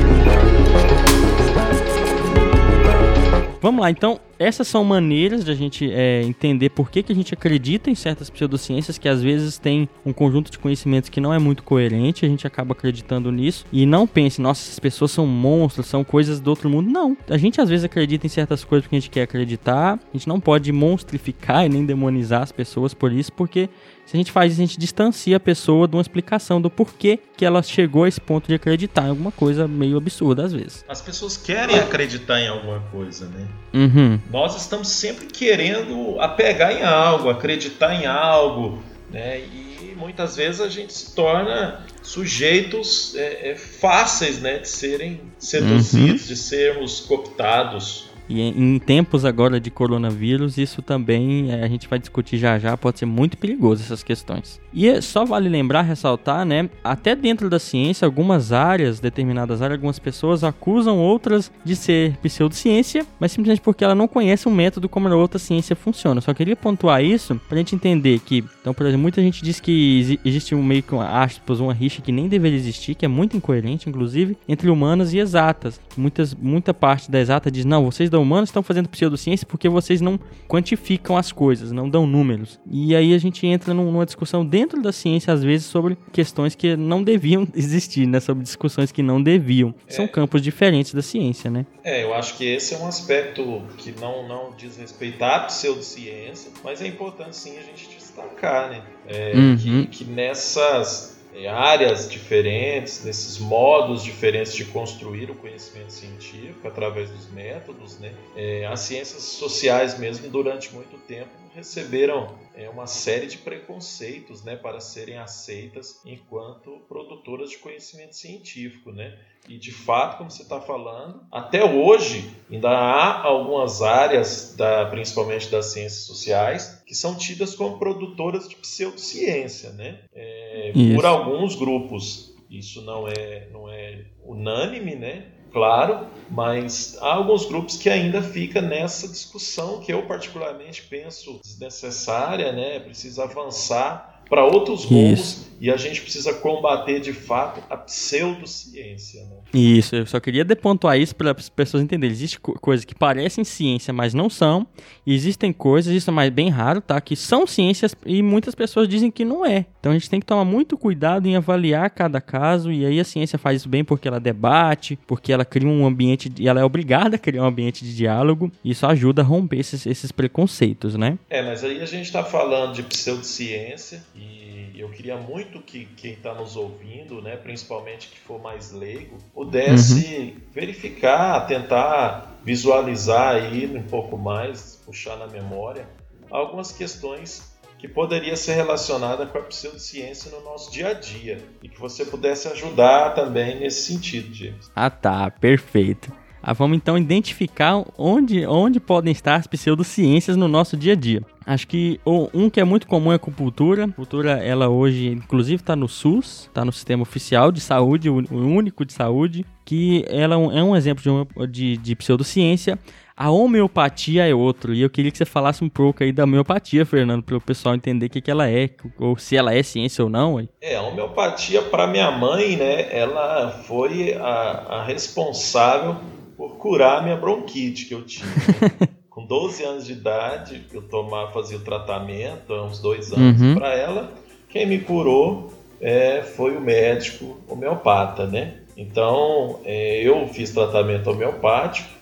Vamos lá, então, essas são maneiras de a gente é, entender por que, que a gente acredita em certas pseudociências que às vezes tem um conjunto de conhecimentos que não é muito coerente, a gente acaba acreditando nisso e não pense, nossa, essas pessoas são monstros, são coisas do outro mundo. Não, a gente às vezes acredita em certas coisas porque a gente quer acreditar, a gente não pode monstrificar e nem demonizar as pessoas por isso, porque se a gente faz isso, a gente distancia a pessoa de uma explicação do porquê que ela chegou a esse ponto de acreditar em alguma coisa meio absurda às vezes. As pessoas querem acreditar em alguma coisa, né? Uhum. Nós estamos sempre querendo apegar em algo, acreditar em algo, né? E muitas vezes a gente se torna sujeitos é, é, fáceis, né, de serem seduzidos, uhum. de sermos cooptados. E em tempos agora de coronavírus, isso também é, a gente vai discutir já já, pode ser muito perigoso essas questões. E é, só vale lembrar, ressaltar, né? Até dentro da ciência, algumas áreas, determinadas áreas, algumas pessoas acusam outras de ser pseudociência, mas simplesmente porque ela não conhece o método como a outra ciência funciona. Só queria pontuar isso pra gente entender que, então, por exemplo, muita gente diz que existe um meio que aspas, uma rixa que nem deveria existir, que é muito incoerente, inclusive, entre humanas e exatas. Muitas, muita parte da exata diz, não, vocês da humanas estão fazendo pseudociência porque vocês não quantificam as coisas, não dão números. E aí a gente entra numa discussão dentro da ciência, às vezes, sobre questões que não deviam existir, né? Sobre discussões que não deviam. É. São campos diferentes da ciência, né? É, eu acho que esse é um aspecto que não, não diz respeito à pseudociência, mas é importante sim a gente destacar, né? É, uhum. que, que nessas áreas diferentes, nesses modos diferentes de construir o conhecimento científico através dos métodos, né? É, as ciências sociais mesmo durante muito tempo receberam é, uma série de preconceitos né, para serem aceitas enquanto produtoras de conhecimento científico. Né? E de fato, como você está falando, até hoje ainda há algumas áreas, da, principalmente das ciências sociais, que são tidas como produtoras de pseudociência, né? É, por alguns grupos. Isso não é, não é unânime, né? Claro, mas há alguns grupos que ainda fica nessa discussão que eu particularmente penso desnecessária, né? Precisa avançar para outros rumos e a gente precisa combater de fato a pseudociência. Né? Isso, eu só queria depontuar isso para as pessoas entenderem. Existem co coisas que parecem ciência, mas não são. E existem coisas, isso é mais bem raro, tá? Que são ciências e muitas pessoas dizem que não é. Então a gente tem que tomar muito cuidado em avaliar cada caso. E aí a ciência faz isso bem porque ela debate, porque ela cria um ambiente, e ela é obrigada a criar um ambiente de diálogo. E isso ajuda a romper esses, esses preconceitos, né? É, mas aí a gente está falando de pseudociência e eu queria muito que quem está nos ouvindo, né, principalmente que for mais leigo, pudesse uhum. verificar, tentar visualizar aí um pouco mais, puxar na memória algumas questões que poderia ser relacionada com a pseudociência no nosso dia a dia e que você pudesse ajudar também nesse sentido, James. Ah, tá, perfeito. Ah, vamos então identificar onde, onde podem estar as pseudociências no nosso dia a dia. Acho que um que é muito comum é a acupuntura. A acupuntura, ela hoje, inclusive, está no SUS, está no sistema oficial de saúde, o único de saúde, que ela é um é exemplo de, uma, de, de pseudociência. A homeopatia é outro, e eu queria que você falasse um pouco aí da homeopatia, Fernando, para o pessoal entender o que, que ela é, ou se ela é ciência ou não. Aí. É, a homeopatia, para minha mãe, né, ela foi a, a responsável por curar a minha bronquite que eu tinha. Com 12 anos de idade, eu tomava, fazia o tratamento, há uns dois anos, uhum. para ela. Quem me curou é, foi o médico homeopata, né? Então, é, eu fiz tratamento homeopático,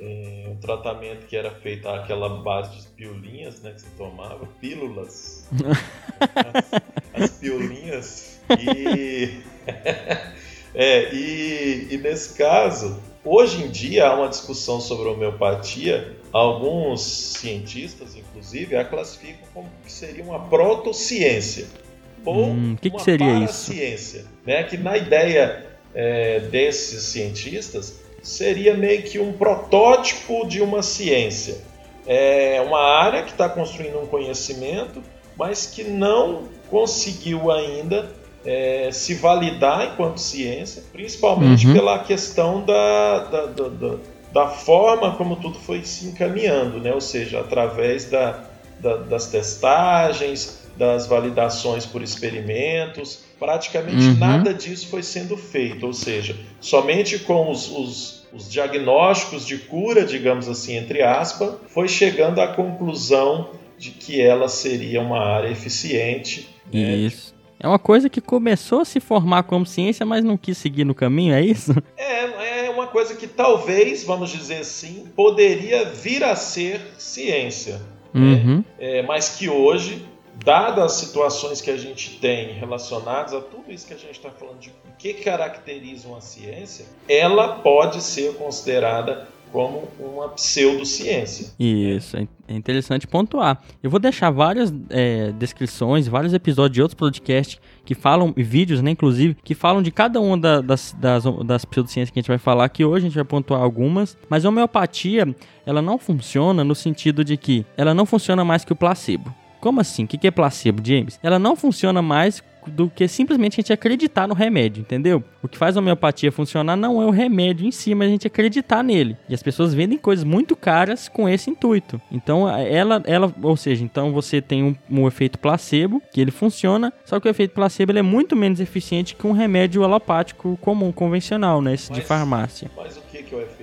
um tratamento que era feito àquela base de piolinhas, né, que você tomava, pílulas, as, as piolinhas, e, é, e, e nesse caso, hoje em dia há uma discussão sobre homeopatia, alguns cientistas, inclusive, a classificam como que seria uma protociência, ou hum, que que seria isso? ciência, né, que na ideia é, desses cientistas seria meio que um protótipo de uma ciência. É uma área que está construindo um conhecimento, mas que não conseguiu ainda é, se validar enquanto ciência, principalmente uhum. pela questão da, da, da, da, forma como tudo foi se encaminhando, né? ou seja, através da, das testagens, das validações por experimentos, praticamente uhum. nada disso foi sendo feito, ou seja, somente com os, os, os, diagnósticos de cura, digamos assim, entre aspas, foi chegando à conclusão de que ela seria uma área eficiente. Né? Isso. É uma coisa que começou a se formar como ciência, mas não quis seguir no caminho, é isso? É, é uma coisa que talvez, vamos dizer assim, poderia vir a ser ciência. Né? Uhum. Né? É, mas que hoje dadas as situações que a gente tem relacionadas a tudo isso que a gente está falando de que caracteriza uma ciência, ela pode ser considerada como uma pseudociência. Isso, é interessante pontuar. Eu vou deixar várias é, descrições, vários episódios de outros podcasts que falam, vídeos, né, inclusive, que falam de cada uma da, das, das, das pseudociências que a gente vai falar, que hoje a gente vai pontuar algumas, mas a homeopatia, ela não funciona no sentido de que ela não funciona mais que o placebo. Como assim? O que é placebo, James? Ela não funciona mais do que simplesmente a gente acreditar no remédio, entendeu? O que faz a homeopatia funcionar não é o remédio em si, mas a gente acreditar nele. E as pessoas vendem coisas muito caras com esse intuito. Então, ela, ela ou seja, então você tem um, um efeito placebo, que ele funciona, só que o efeito placebo é muito menos eficiente que um remédio alopático comum, convencional, né? Esse mas, de farmácia. Mas o que é o efeito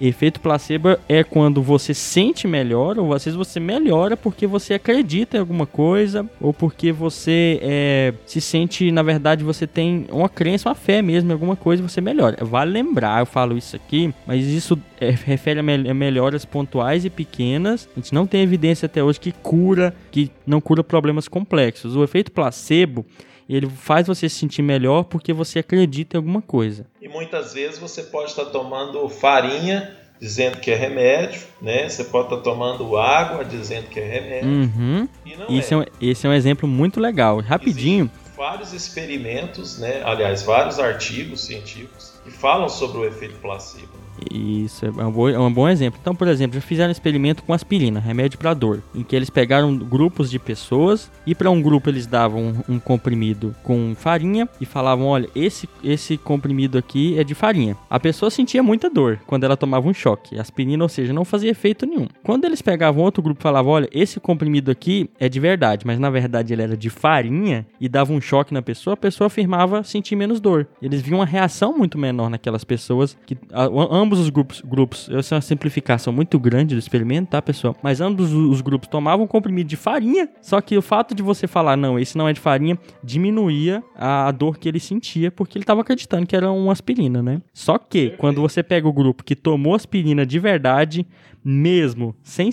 Efeito placebo é quando você sente melhor, ou às vezes você melhora porque você acredita em alguma coisa, ou porque você é, se sente, na verdade, você tem uma crença, uma fé mesmo em alguma coisa você melhora. Vale lembrar, eu falo isso aqui, mas isso é, refere a, a melhoras pontuais e pequenas. A gente não tem evidência até hoje que cura, que não cura problemas complexos. O efeito placebo ele faz você se sentir melhor porque você acredita em alguma coisa. E muitas vezes você pode estar tomando farinha dizendo que é remédio, né? Você pode estar tomando água dizendo que é remédio. Uhum. Isso é. é um, esse é um exemplo muito legal. Rapidinho. Existem vários experimentos, né? Aliás, vários artigos científicos que falam sobre o efeito placebo. Isso é um, bom, é um bom exemplo. Então, por exemplo, já fizeram um experimento com aspirina, remédio para dor, em que eles pegaram grupos de pessoas e para um grupo eles davam um, um, comprimido com farinha e falavam: olha, esse, esse comprimido aqui é de farinha. A pessoa sentia muita dor quando ela tomava um choque. Aspirina, ou seja, não fazia efeito nenhum. Quando eles pegavam outro grupo e falavam: olha, esse comprimido aqui é de verdade, mas na verdade ele era de farinha e dava um choque na pessoa, a pessoa afirmava sentir menos dor. Eles viam uma reação muito menor naquelas pessoas que ambos os grupos, grupos, essa é uma simplificação muito grande do experimento, tá, pessoal? Mas ambos os grupos tomavam um comprimido de farinha, só que o fato de você falar, não, esse não é de farinha, diminuía a dor que ele sentia, porque ele estava acreditando que era uma aspirina, né? Só que, quando você pega o grupo que tomou aspirina de verdade, mesmo, sem,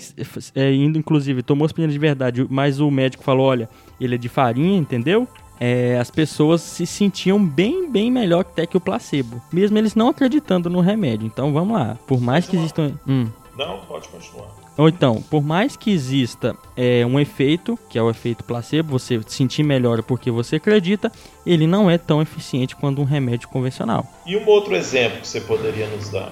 é, indo inclusive, tomou aspirina de verdade, mas o médico falou, olha, ele é de farinha, entendeu? É, as pessoas se sentiam bem, bem melhor até que o placebo, mesmo eles não acreditando no remédio. Então vamos lá, por mais que existam. Hum. Não, pode continuar. Ou então, por mais que exista é, um efeito, que é o efeito placebo, você sentir melhor porque você acredita, ele não é tão eficiente quanto um remédio convencional. E um outro exemplo que você poderia nos dar?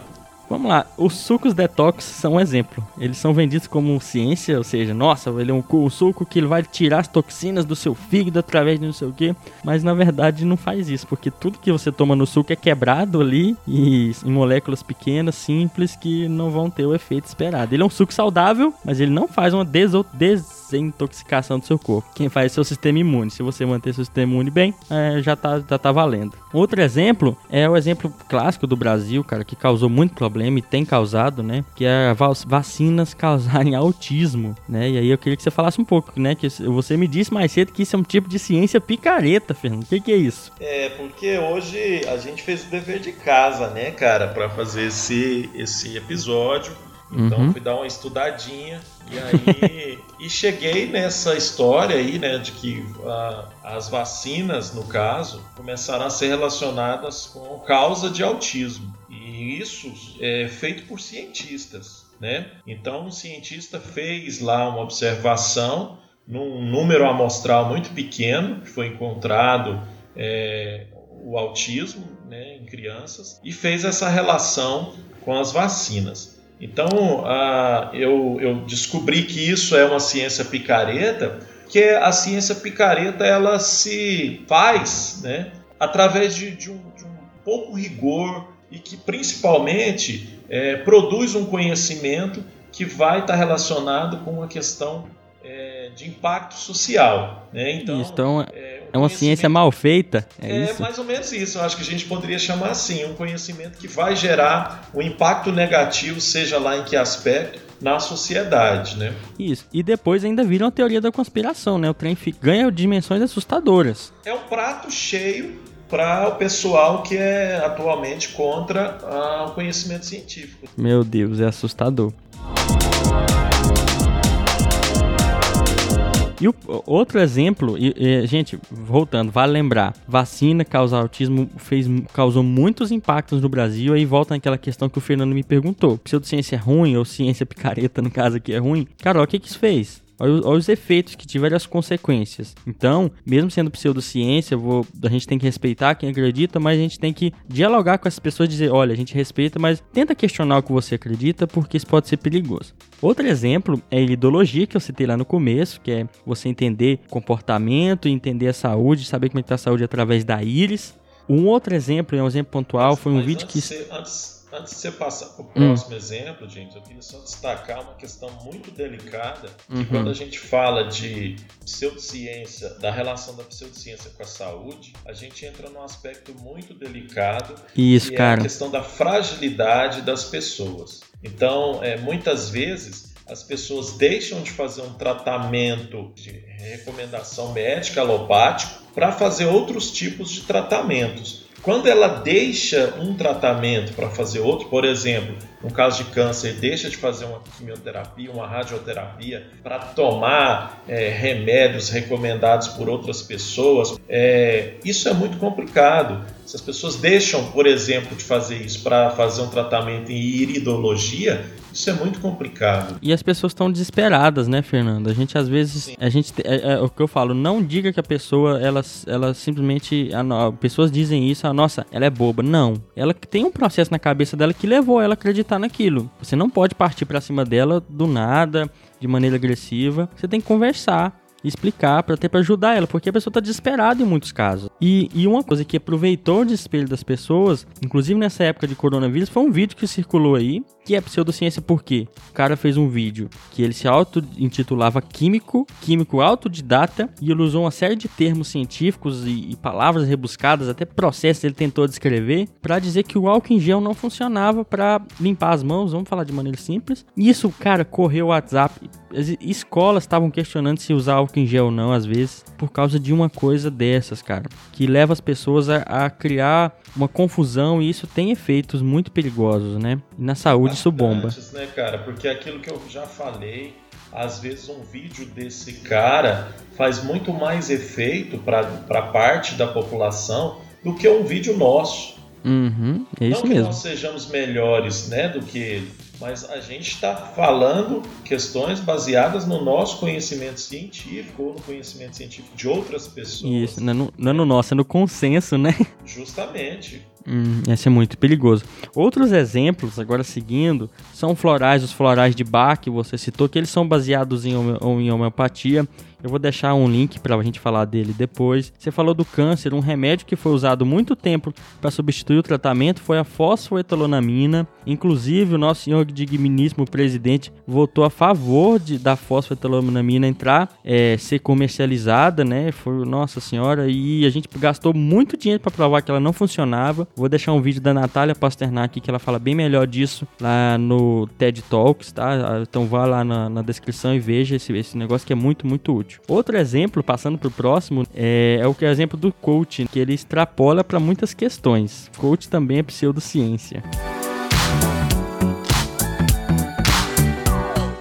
Vamos lá, os sucos detox são um exemplo. Eles são vendidos como ciência, ou seja, nossa, ele é um, um suco que ele vai tirar as toxinas do seu fígado através de não sei o que, mas na verdade não faz isso, porque tudo que você toma no suco é quebrado ali e em moléculas pequenas, simples, que não vão ter o efeito esperado. Ele é um suco saudável, mas ele não faz uma deso des desintoxicação do seu corpo. Quem faz é seu sistema imune. Se você manter seu sistema imune bem, é, já, tá, já tá valendo. Outro exemplo é o exemplo clássico do Brasil, cara, que causou muito problema e tem causado, né? Que é vacinas causarem autismo, né? E aí eu queria que você falasse um pouco, né? Que você me disse mais cedo que isso é um tipo de ciência picareta, Fernando. O que, que é isso? É, porque hoje a gente fez o dever de casa, né, cara, para fazer esse, esse episódio. Então uhum. fui dar uma estudadinha e aí e cheguei nessa história aí, né, de que a, as vacinas, no caso, começaram a ser relacionadas com causa de autismo. E isso é feito por cientistas, né? Então um cientista fez lá uma observação num número amostral muito pequeno que foi encontrado é, o autismo né, em crianças e fez essa relação com as vacinas. Então, eu, eu descobri que isso é uma ciência picareta, que a ciência picareta ela se faz né, através de, de, um, de um pouco rigor e que principalmente é, produz um conhecimento que vai estar relacionado com uma questão é, de impacto social. Né? Então, então é, uma ciência mal feita? É, é mais ou menos isso. Eu acho que a gente poderia chamar assim, um conhecimento que vai gerar um impacto negativo, seja lá em que aspecto, na sociedade, né? Isso. E depois ainda vira uma teoria da conspiração, né? O trem ganha dimensões assustadoras. É um prato cheio para o pessoal que é atualmente contra ah, o conhecimento científico. Meu Deus, é assustador. E o, outro exemplo, e, e, gente, voltando, vale lembrar, vacina causa autismo fez, causou muitos impactos no Brasil, aí volta naquela questão que o Fernando me perguntou, pseudociência é ruim, ou ciência picareta no caso aqui é ruim? Carol, o que que isso fez? Olha, os efeitos que tiveram as consequências. Então, mesmo sendo pseudociência, vou, a gente tem que respeitar quem acredita, mas a gente tem que dialogar com essas pessoas e dizer: olha, a gente respeita, mas tenta questionar o que você acredita, porque isso pode ser perigoso. Outro exemplo é a ideologia que eu citei lá no começo, que é você entender comportamento, entender a saúde, saber como é está a saúde através da íris. Um outro exemplo, é um exemplo pontual, foi um mas vídeo que. Antes Antes de você passar para o próximo hum. exemplo, gente, eu queria só destacar uma questão muito delicada, que uhum. quando a gente fala de pseudociência, da relação da pseudociência com a saúde, a gente entra num aspecto muito delicado, Isso, que cara. é a questão da fragilidade das pessoas. Então, é, muitas vezes as pessoas deixam de fazer um tratamento de recomendação médica alopático para fazer outros tipos de tratamentos. Quando ela deixa um tratamento para fazer outro, por exemplo, no caso de câncer, deixa de fazer uma quimioterapia, uma radioterapia para tomar é, remédios recomendados por outras pessoas, é, isso é muito complicado. Se as pessoas deixam, por exemplo, de fazer isso para fazer um tratamento em iridologia, isso é muito complicado. E as pessoas estão desesperadas, né, Fernando? A gente às vezes, Sim. a gente é, é, o que eu falo, não diga que a pessoa, ela, ela simplesmente, a, pessoas dizem isso, a nossa, ela é boba. Não, ela tem um processo na cabeça dela que levou ela a acreditar naquilo. Você não pode partir para cima dela do nada, de maneira agressiva. Você tem que conversar explicar para até para ajudar ela, porque a pessoa tá desesperada em muitos casos. E, e uma coisa que aproveitou o desespero das pessoas, inclusive nessa época de coronavírus, foi um vídeo que circulou aí, que é pseudociência por quê? O cara fez um vídeo que ele se auto-intitulava químico, químico autodidata, e ele usou uma série de termos científicos e, e palavras rebuscadas, até processos ele tentou descrever, para dizer que o álcool em gel não funcionava para limpar as mãos, vamos falar de maneira simples. E isso, cara, correu o WhatsApp. As escolas estavam questionando se usar álcool em gel ou não, às vezes, por causa de uma coisa dessas, cara, que leva as pessoas a, a criar uma confusão e isso tem efeitos muito perigosos, né? E na saúde isso bomba. né, cara? Porque aquilo que eu já falei, às vezes um vídeo desse cara faz muito mais efeito para parte da população do que um vídeo nosso. Uhum, é isso Não mesmo. que nós sejamos melhores né, do que ele, mas a gente está falando questões baseadas no nosso conhecimento científico ou no conhecimento científico de outras pessoas. Isso, não é no, não é no nosso, é no consenso, né? Justamente. Hum, ser muito perigoso. Outros exemplos, agora seguindo, são florais, os florais de Bach, que você citou, que eles são baseados em, em homeopatia eu vou deixar um link para a gente falar dele depois. Você falou do câncer, um remédio que foi usado muito tempo para substituir o tratamento foi a fosfoetolonamina. Inclusive, o nosso senhor digníssimo presidente votou a favor de, da fosfoetolonamina entrar, é, ser comercializada, né? Foi nossa senhora e a gente gastou muito dinheiro para provar que ela não funcionava. Vou deixar um vídeo da Natália Pasternak aqui que ela fala bem melhor disso lá no TED Talks, tá? Então vá lá na, na descrição e veja esse, esse negócio que é muito, muito útil. Outro exemplo, passando para o próximo, é, é, o que é o exemplo do coach, que ele extrapola para muitas questões. Coach também é pseudociência.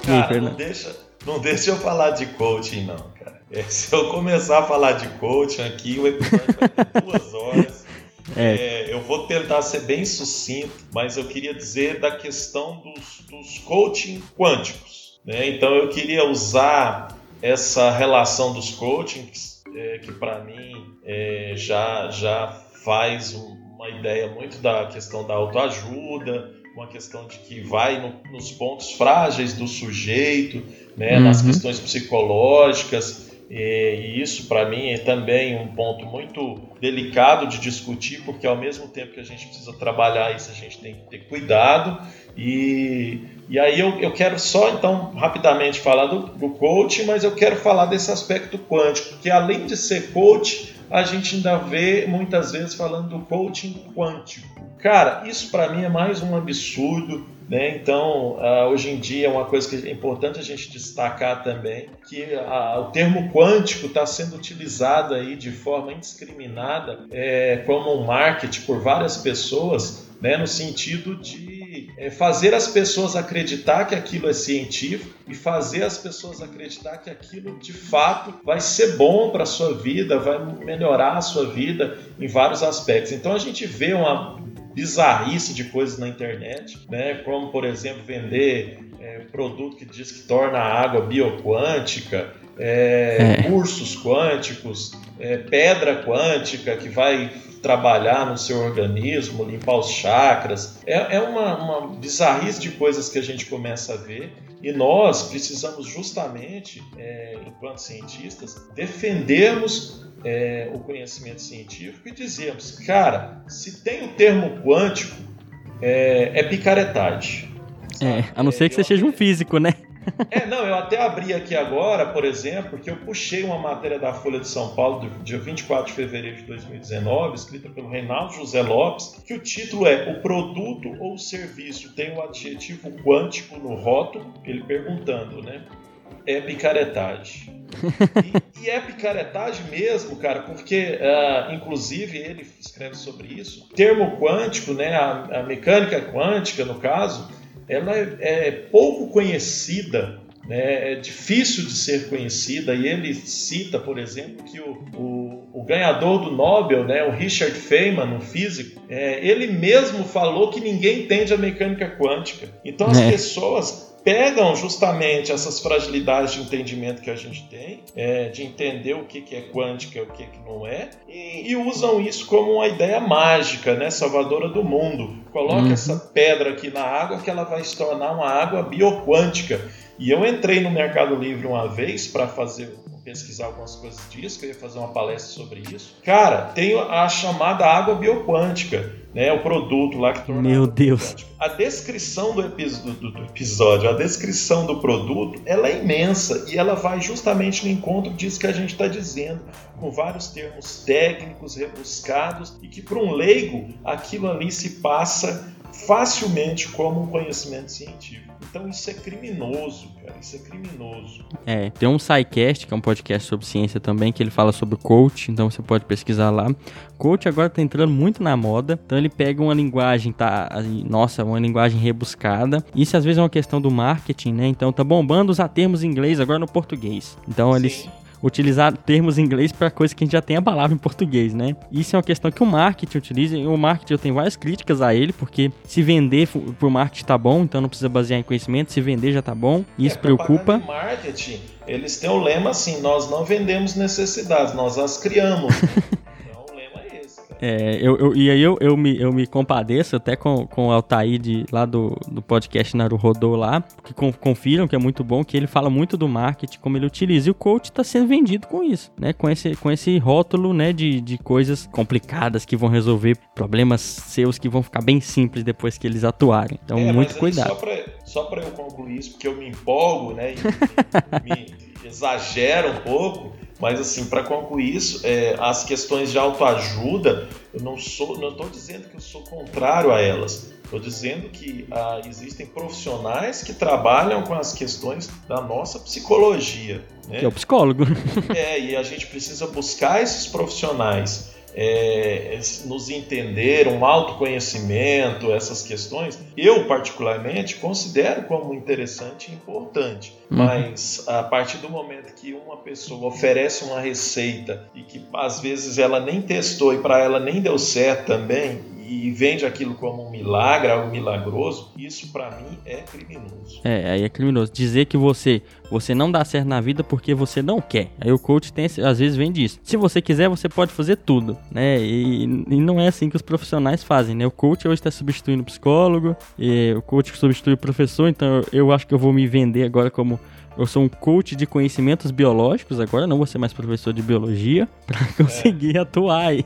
Cara, não deixa, não deixa eu falar de coaching, não, cara. É, se eu começar a falar de coaching aqui, o episódio vai ter duas horas. É. É, eu vou tentar ser bem sucinto, mas eu queria dizer da questão dos, dos coaching quânticos. Né? Então eu queria usar essa relação dos coachings, é, que para mim é, já, já faz uma ideia muito da questão da autoajuda, uma questão de que vai no, nos pontos frágeis do sujeito, né, uhum. nas questões psicológicas, e isso para mim é também um ponto muito delicado de discutir, porque ao mesmo tempo que a gente precisa trabalhar isso, a gente tem que ter cuidado e, e aí eu, eu quero só então rapidamente falar do, do coach, mas eu quero falar desse aspecto quântico, que além de ser coach, a gente ainda vê muitas vezes falando do coaching quântico. Cara, isso para mim é mais um absurdo, né? Então, uh, hoje em dia é uma coisa que é importante a gente destacar também, que uh, o termo quântico está sendo utilizado aí de forma indiscriminada é, como um marketing por várias pessoas, né? No sentido de é fazer as pessoas acreditar que aquilo é científico e fazer as pessoas acreditar que aquilo de fato vai ser bom para a sua vida, vai melhorar a sua vida em vários aspectos. Então a gente vê uma bizarrice de coisas na internet, né? como por exemplo vender é, produto que diz que torna a água bioquântica, é, é. cursos quânticos, é, pedra quântica que vai trabalhar no seu organismo, limpar os chakras. É, é uma, uma bizarrice de coisas que a gente começa a ver e nós precisamos justamente, é, enquanto cientistas, defendermos é, o conhecimento científico e dizermos, cara, se tem o termo quântico, é, é picaretagem. É, a não ser que você seja um físico, né? É, não, eu até abri aqui agora, por exemplo, porque eu puxei uma matéria da Folha de São Paulo, do dia 24 de fevereiro de 2019, escrita pelo Reinaldo José Lopes, que o título é O produto ou serviço tem o adjetivo quântico no rótulo, ele perguntando, né? É picaretagem. e, e, é picaretagem mesmo, cara, porque, uh, inclusive, ele escreve sobre isso. Termo quântico, né, a, a mecânica quântica, no caso, ela é, é pouco conhecida né, é difícil de ser conhecida e ele cita, por exemplo, que o, o, o ganhador do Nobel, né, o Richard Feynman, um físico, é, ele mesmo falou que ninguém entende a mecânica quântica. Então as é. pessoas pegam justamente essas fragilidades de entendimento que a gente tem, é, de entender o que, que é quântica e o que, que não é, e, e, usam isso como uma ideia mágica, né, salvadora do mundo. Coloca uhum. essa pedra aqui na água que ela vai se tornar uma água bioquântica. E eu entrei no Mercado Livre uma vez para fazer pesquisar algumas coisas disso, que eu ia fazer uma palestra sobre isso. Cara, tem a chamada água bioquântica né, o produto lá que torna Meu Deus. A descrição do, do, do, episódio, a descrição do produto, ela é imensa e ela vai justamente no encontro disso que a gente está dizendo, com vários termos técnicos rebuscados e que para um leigo aquilo ali se passa facilmente como um conhecimento científico. Então isso é criminoso, cara. Isso é criminoso. É, tem um SciCast, que é um podcast sobre ciência também, que ele fala sobre coach, então você pode pesquisar lá. Coach agora tá entrando muito na moda, então ele pega uma linguagem, tá, nossa, uma linguagem rebuscada. Isso às vezes é uma questão do marketing, né? Então tá bombando usar termos em inglês agora no português. Então Sim. eles utilizar termos em inglês para coisa que a gente já tem a palavra em português, né? Isso é uma questão que o marketing utiliza, e o marketing eu tenho várias críticas a ele, porque se vender pro marketing tá bom, então não precisa basear em conhecimento, se vender já tá bom, e isso é, preocupa. marketing, eles têm o lema assim, nós não vendemos necessidades, nós as criamos. É, eu, eu, e aí eu, eu, me, eu me compadeço até com, com o Altair de, lá do, do podcast Naruhodô lá, que confiram que é muito bom, que ele fala muito do marketing, como ele utiliza. E o coach está sendo vendido com isso, né? Com esse, com esse rótulo, né? De, de coisas complicadas que vão resolver problemas seus que vão ficar bem simples depois que eles atuarem. Então, é, muito cuidado. Só para eu concluir isso, porque eu me empolgo, né? E me, me exagero um pouco mas assim, para concluir isso, é, as questões de autoajuda, eu não sou, não estou dizendo que eu sou contrário a elas. Estou dizendo que ah, existem profissionais que trabalham com as questões da nossa psicologia. Né? Que é o psicólogo. É, e a gente precisa buscar esses profissionais é, nos entender, um autoconhecimento, essas questões, eu particularmente considero como interessante e importante. Uhum. Mas a partir do momento que uma pessoa oferece uma receita e que às vezes ela nem testou e para ela nem deu certo também, e vende aquilo como um milagre, algo milagroso, isso para mim é criminoso. É, aí é criminoso. Dizer que você você não dá certo na vida porque você não quer. Aí o coach tem, às vezes vende isso. Se você quiser, você pode fazer tudo, né? E, e não é assim que os profissionais fazem, né? O coach hoje está substituindo o psicólogo, o coach substitui o professor, então eu acho que eu vou me vender agora como eu sou um coach de conhecimentos biológicos, agora não vou ser mais professor de biologia, para conseguir é. atuar aí.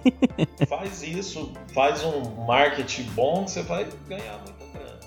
Faz isso, faz um marketing bom, você vai ganhar muita grana.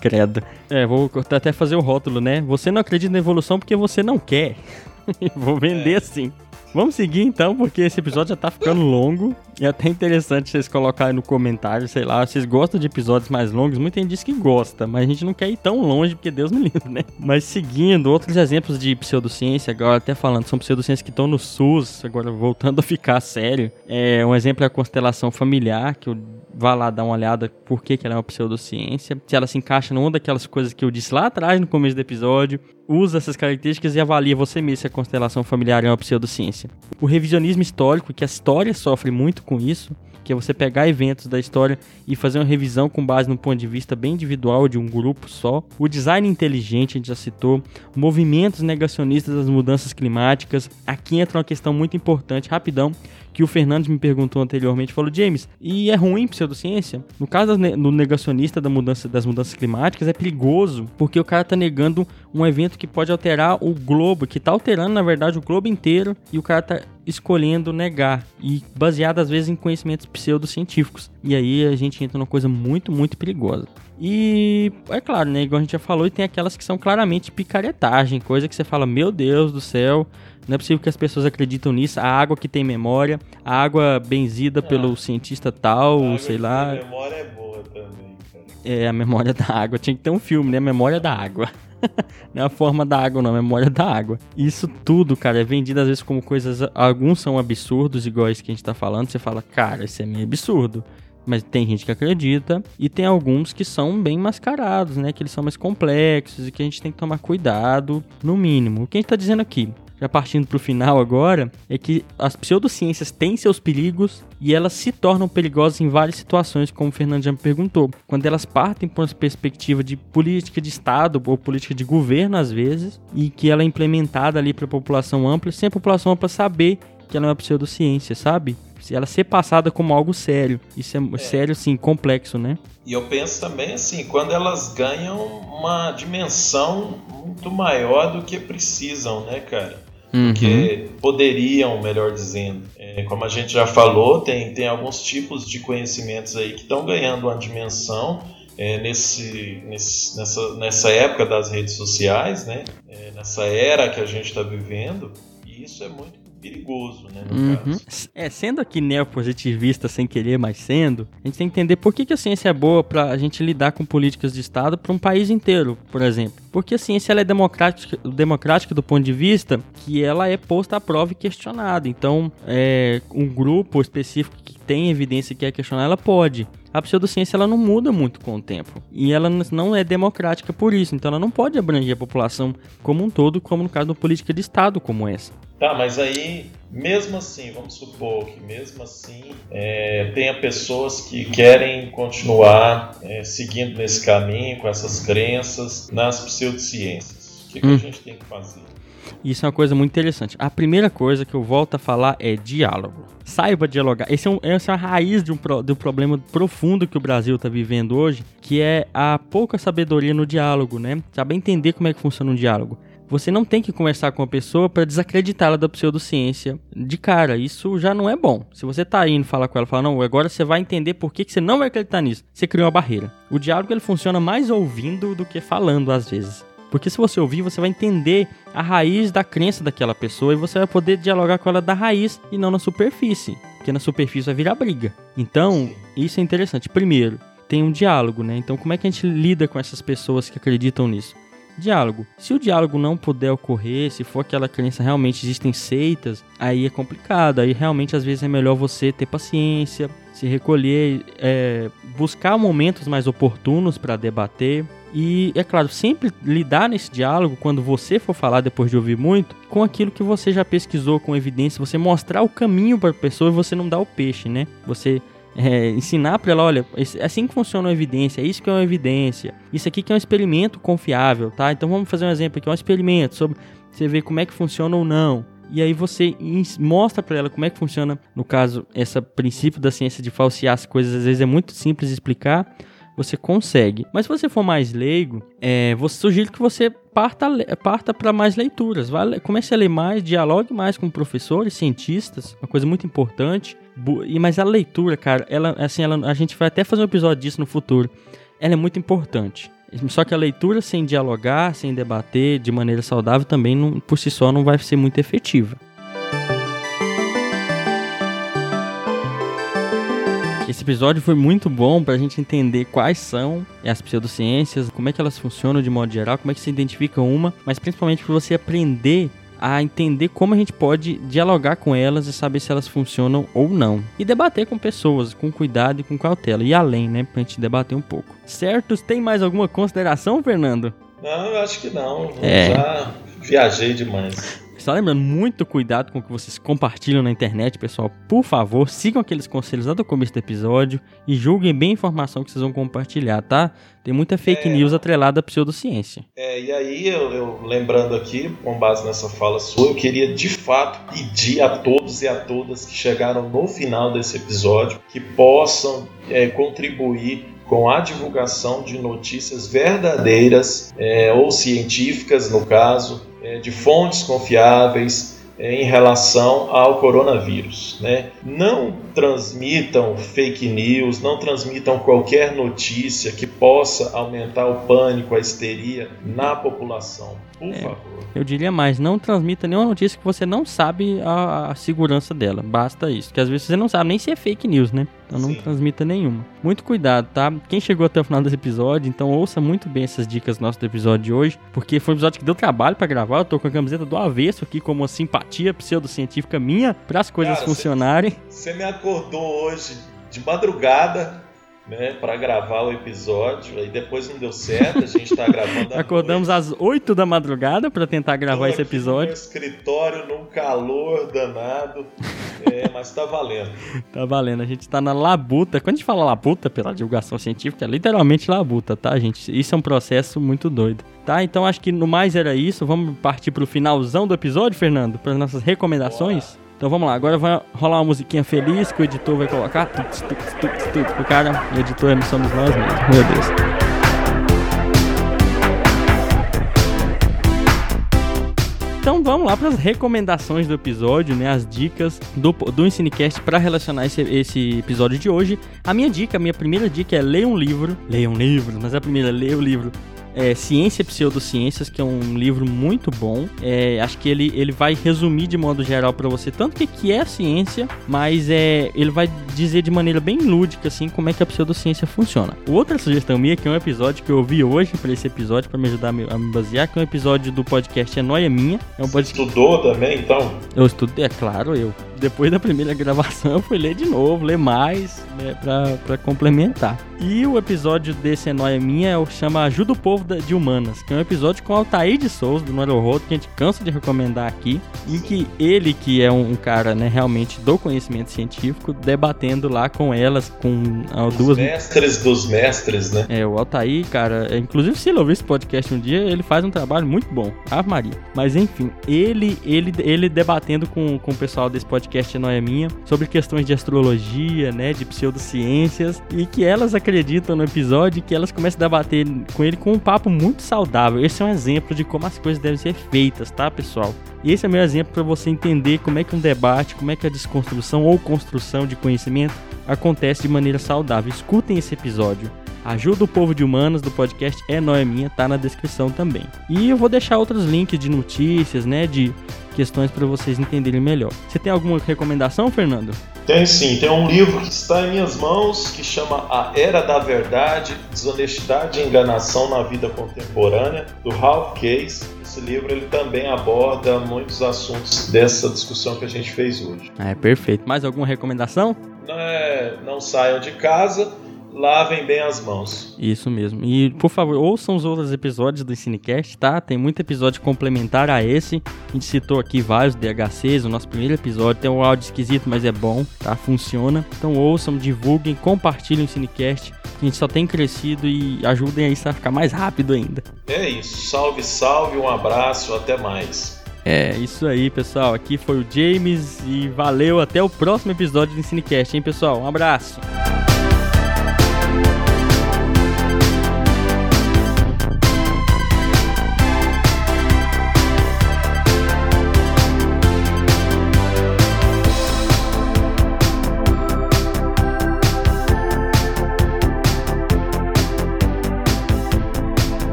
Credo. É, vou até fazer o rótulo, né? Você não acredita na evolução porque você não quer. vou vender é. assim. Vamos seguir então, porque esse episódio já tá ficando longo. E é até interessante vocês colocarem no comentário, sei lá, vocês gostam de episódios mais longos? Muita gente diz que gosta, mas a gente não quer ir tão longe, porque Deus me livre, né? Mas seguindo, outros exemplos de pseudociência, agora até falando, são pseudociências que estão no SUS, agora voltando a ficar sério. É, um exemplo é a constelação familiar, que eu vá lá dar uma olhada por que, que ela é uma pseudociência, se ela se encaixa numa daquelas coisas que eu disse lá atrás no começo do episódio, usa essas características e avalia você mesmo se a constelação familiar é uma pseudociência. O revisionismo histórico, que a história sofre muito com isso, que é você pegar eventos da história e fazer uma revisão com base no ponto de vista bem individual de um grupo só. O design inteligente, a gente já citou. Movimentos negacionistas das mudanças climáticas. Aqui entra uma questão muito importante, rapidão, que o Fernandes me perguntou anteriormente, falou, James, e é ruim pseudociência? No caso do negacionista da mudança, das mudanças climáticas, é perigoso, porque o cara tá negando um evento que pode alterar o globo, que tá alterando, na verdade, o globo inteiro, e o cara tá escolhendo negar, e baseado às vezes em conhecimentos pseudocientíficos. E aí a gente entra numa coisa muito, muito perigosa. E é claro, né? Igual a gente já falou, e tem aquelas que são claramente picaretagem, coisa que você fala, meu Deus do céu, não é possível que as pessoas acreditam nisso. A água que tem memória, a água benzida ah, pelo cientista tal, sei lá. A memória é boa também, cara. É, a memória da água. Tinha que ter um filme, né? Memória da água. não é a forma da água, não, a memória da água. Isso tudo, cara, é vendido às vezes como coisas. Alguns são absurdos, iguais que a gente tá falando. Você fala, cara, isso é meio absurdo. Mas tem gente que acredita e tem alguns que são bem mascarados, né? Que eles são mais complexos e que a gente tem que tomar cuidado, no mínimo. O que a gente tá dizendo aqui? Já partindo para o final agora, é que as pseudociências têm seus perigos e elas se tornam perigosas em várias situações, como o Fernando já me perguntou. Quando elas partem por uma perspectiva de política de Estado ou política de governo, às vezes, e que ela é implementada ali para a população ampla, sem a população ampla saber que ela é uma pseudociência, sabe? Se ela ser passada como algo sério. Isso é, é, sério, sim, complexo, né? E eu penso também assim, quando elas ganham uma dimensão muito maior do que precisam, né, cara? Uhum. que poderiam, melhor dizendo. É, como a gente já falou, tem, tem alguns tipos de conhecimentos aí que estão ganhando uma dimensão é, nesse, nesse, nessa, nessa época das redes sociais, né? É, nessa era que a gente está vivendo, e isso é muito perigoso, né, uhum. É, sendo aqui neopositivista sem querer, mas sendo, a gente tem que entender por que, que a ciência é boa para a gente lidar com políticas de Estado para um país inteiro, por exemplo. Porque a ciência ela é democrática, democrática do ponto de vista que ela é posta à prova e questionada. Então, é, um grupo específico que tem evidência que é questionar, ela pode a pseudociência ela não muda muito com o tempo. E ela não é democrática por isso. Então ela não pode abranger a população como um todo, como no caso de uma política de Estado como essa. Tá, mas aí, mesmo assim, vamos supor que mesmo assim é, tenha pessoas que querem continuar é, seguindo nesse caminho, com essas crenças nas pseudociências. que, que hum. a gente tem que fazer? Isso é uma coisa muito interessante. A primeira coisa que eu volto a falar é diálogo. Saiba dialogar. Esse é, um, essa é a raiz de um, de um problema profundo que o Brasil está vivendo hoje, que é a pouca sabedoria no diálogo, né? Saber entender como é que funciona um diálogo. Você não tem que conversar com a pessoa para desacreditá-la da pseudociência de cara. Isso já não é bom. Se você tá indo falar com ela, falar, não, agora você vai entender por que, que você não vai acreditar nisso. Você criou uma barreira. O diálogo ele funciona mais ouvindo do que falando às vezes. Porque se você ouvir, você vai entender a raiz da crença daquela pessoa e você vai poder dialogar com ela da raiz e não na superfície. Porque na superfície vai virar briga. Então, isso é interessante. Primeiro, tem um diálogo, né? Então, como é que a gente lida com essas pessoas que acreditam nisso? Diálogo. Se o diálogo não puder ocorrer, se for aquela crença realmente existem seitas, aí é complicado. Aí realmente às vezes é melhor você ter paciência, se recolher, é, buscar momentos mais oportunos para debater. E, é claro, sempre lidar nesse diálogo, quando você for falar depois de ouvir muito, com aquilo que você já pesquisou com evidência, você mostrar o caminho para a pessoa e você não dar o peixe, né? Você é, ensinar para ela, olha, é assim que funciona a evidência, é isso que é uma evidência, isso aqui que é um experimento confiável, tá? Então vamos fazer um exemplo aqui, um experimento sobre você ver como é que funciona ou não. E aí você mostra para ela como é que funciona, no caso, esse princípio da ciência de falsear as coisas, às vezes é muito simples explicar, você consegue. Mas se você for mais leigo, é, você sugiro que você parta, parta para mais leituras. Vai, comece a ler mais, dialogue mais com professores, cientistas, uma coisa muito importante. E mas a leitura, cara, ela assim, ela, a gente vai até fazer um episódio disso no futuro. Ela é muito importante. Só que a leitura sem dialogar, sem debater de maneira saudável também não, por si só não vai ser muito efetiva. Esse episódio foi muito bom para a gente entender quais são as pseudociências, como é que elas funcionam de modo geral, como é que se identifica uma, mas principalmente para você aprender a entender como a gente pode dialogar com elas e saber se elas funcionam ou não. E debater com pessoas, com cuidado e com cautela. E além, né? Pra gente debater um pouco. Certos? Tem mais alguma consideração, Fernando? Não, eu acho que não. É. Já viajei demais. Só lembrando, muito cuidado com o que vocês compartilham na internet, pessoal. Por favor, sigam aqueles conselhos lá do começo do episódio e julguem bem a informação que vocês vão compartilhar, tá? Tem muita fake é, news atrelada à pseudociência. É, e aí, eu, eu, lembrando aqui, com base nessa fala sua, eu queria de fato pedir a todos e a todas que chegaram no final desse episódio que possam é, contribuir com a divulgação de notícias verdadeiras é, ou científicas, no caso, é, de fontes confiáveis é, em relação ao coronavírus. Né? Não transmitam fake news, não transmitam qualquer notícia que possa aumentar o pânico, a histeria na população. Por é, favor. Eu diria mais, não transmita nenhuma notícia que você não sabe a, a, segurança dela. Basta isso. Porque às vezes você não sabe nem se é fake news, né? Então não Sim. transmita nenhuma. Muito cuidado, tá? Quem chegou até o final desse episódio, então ouça muito bem essas dicas nossos do episódio de hoje. Porque foi um episódio que deu trabalho para gravar. Eu tô com a camiseta do avesso aqui, como uma simpatia pseudocientífica minha, para as coisas Cara, funcionarem. Você me acordou hoje de madrugada né, para gravar o episódio. Aí depois não deu certo, a gente tá gravando. Acordamos às 8 da madrugada para tentar gravar esse episódio. No escritório, num calor danado. É, mas tá valendo. tá valendo. A gente tá na labuta. Quando a gente fala labuta pela divulgação científica, é literalmente labuta, tá, gente? Isso é um processo muito doido. Tá, então acho que no mais era isso. Vamos partir pro finalzão do episódio, Fernando, para nossas recomendações. Então vamos lá, agora vai rolar uma musiquinha feliz que o editor vai colocar. Tuts, tuts, tuts, tuts, o cara, o editor é somos nós mesmos. Meu Deus. Então vamos lá para as recomendações do episódio, né? As dicas do, do Ensinecast para relacionar esse, esse episódio de hoje. A minha dica, a minha primeira dica é ler um livro. Leia um livro, mas a primeira, leia o livro é, Ciência e Pseudociências, que é um livro muito bom. É, acho que ele, ele vai resumir de modo geral para você tanto que, que é a ciência, mas é, ele vai dizer de maneira bem lúdica assim como é que a pseudociência funciona. Outra sugestão minha, que é um episódio que eu ouvi hoje para esse episódio, para me ajudar a me, a me, basear, que é um episódio do podcast É Noia Minha. É um podcast... Estudou também, então? Eu estudei, é claro, eu depois da primeira gravação, eu fui ler de novo, ler mais, né, pra, pra complementar. E o episódio desse É Noia Minha é o chama Ajuda o Povo de Humanas, que é um episódio com o Altair de Souza, do Neurohodo, que a gente cansa de recomendar aqui, e que ele, que é um cara, né, realmente do conhecimento científico, debatendo lá com elas, com Os duas... mestres dos mestres, né? É, o Altair, cara, é, inclusive se ele ouvir esse podcast um dia, ele faz um trabalho muito bom, Ave Maria. Mas enfim, ele, ele, ele debatendo com, com o pessoal desse podcast Noia Minha sobre questões de astrologia, né, de pseudociências, e que elas acreditam no episódio que elas começam a debater com ele com um papo muito saudável. Esse é um exemplo de como as coisas devem ser feitas, tá, pessoal? E esse é meu exemplo para você entender como é que um debate, como é que a desconstrução ou construção de conhecimento acontece de maneira saudável. Escutem esse episódio. Ajuda o povo de humanas do podcast É Noeminha, tá na descrição também. E eu vou deixar outros links de notícias, né, de questões para vocês entenderem melhor. Você tem alguma recomendação, Fernando? Tem sim, tem um livro que está em minhas mãos que chama A Era da Verdade, Desonestidade e Enganação na Vida Contemporânea, do Ralph Case. Esse livro ele também aborda muitos assuntos dessa discussão que a gente fez hoje. É perfeito. Mais alguma recomendação? Não, é, não saiam de casa lavem bem as mãos. Isso mesmo. E, por favor, ouçam os outros episódios do Cinecast, tá? Tem muito episódio complementar a esse. A gente citou aqui vários DHCs, o nosso primeiro episódio tem um áudio esquisito, mas é bom, tá? Funciona. Então ouçam, divulguem, compartilhem o Cinecast. A gente só tem crescido e ajudem a isso a ficar mais rápido ainda. É isso. Salve, salve, um abraço, até mais. É, isso aí, pessoal. Aqui foi o James e valeu. Até o próximo episódio do Cinecast, hein, pessoal? Um abraço.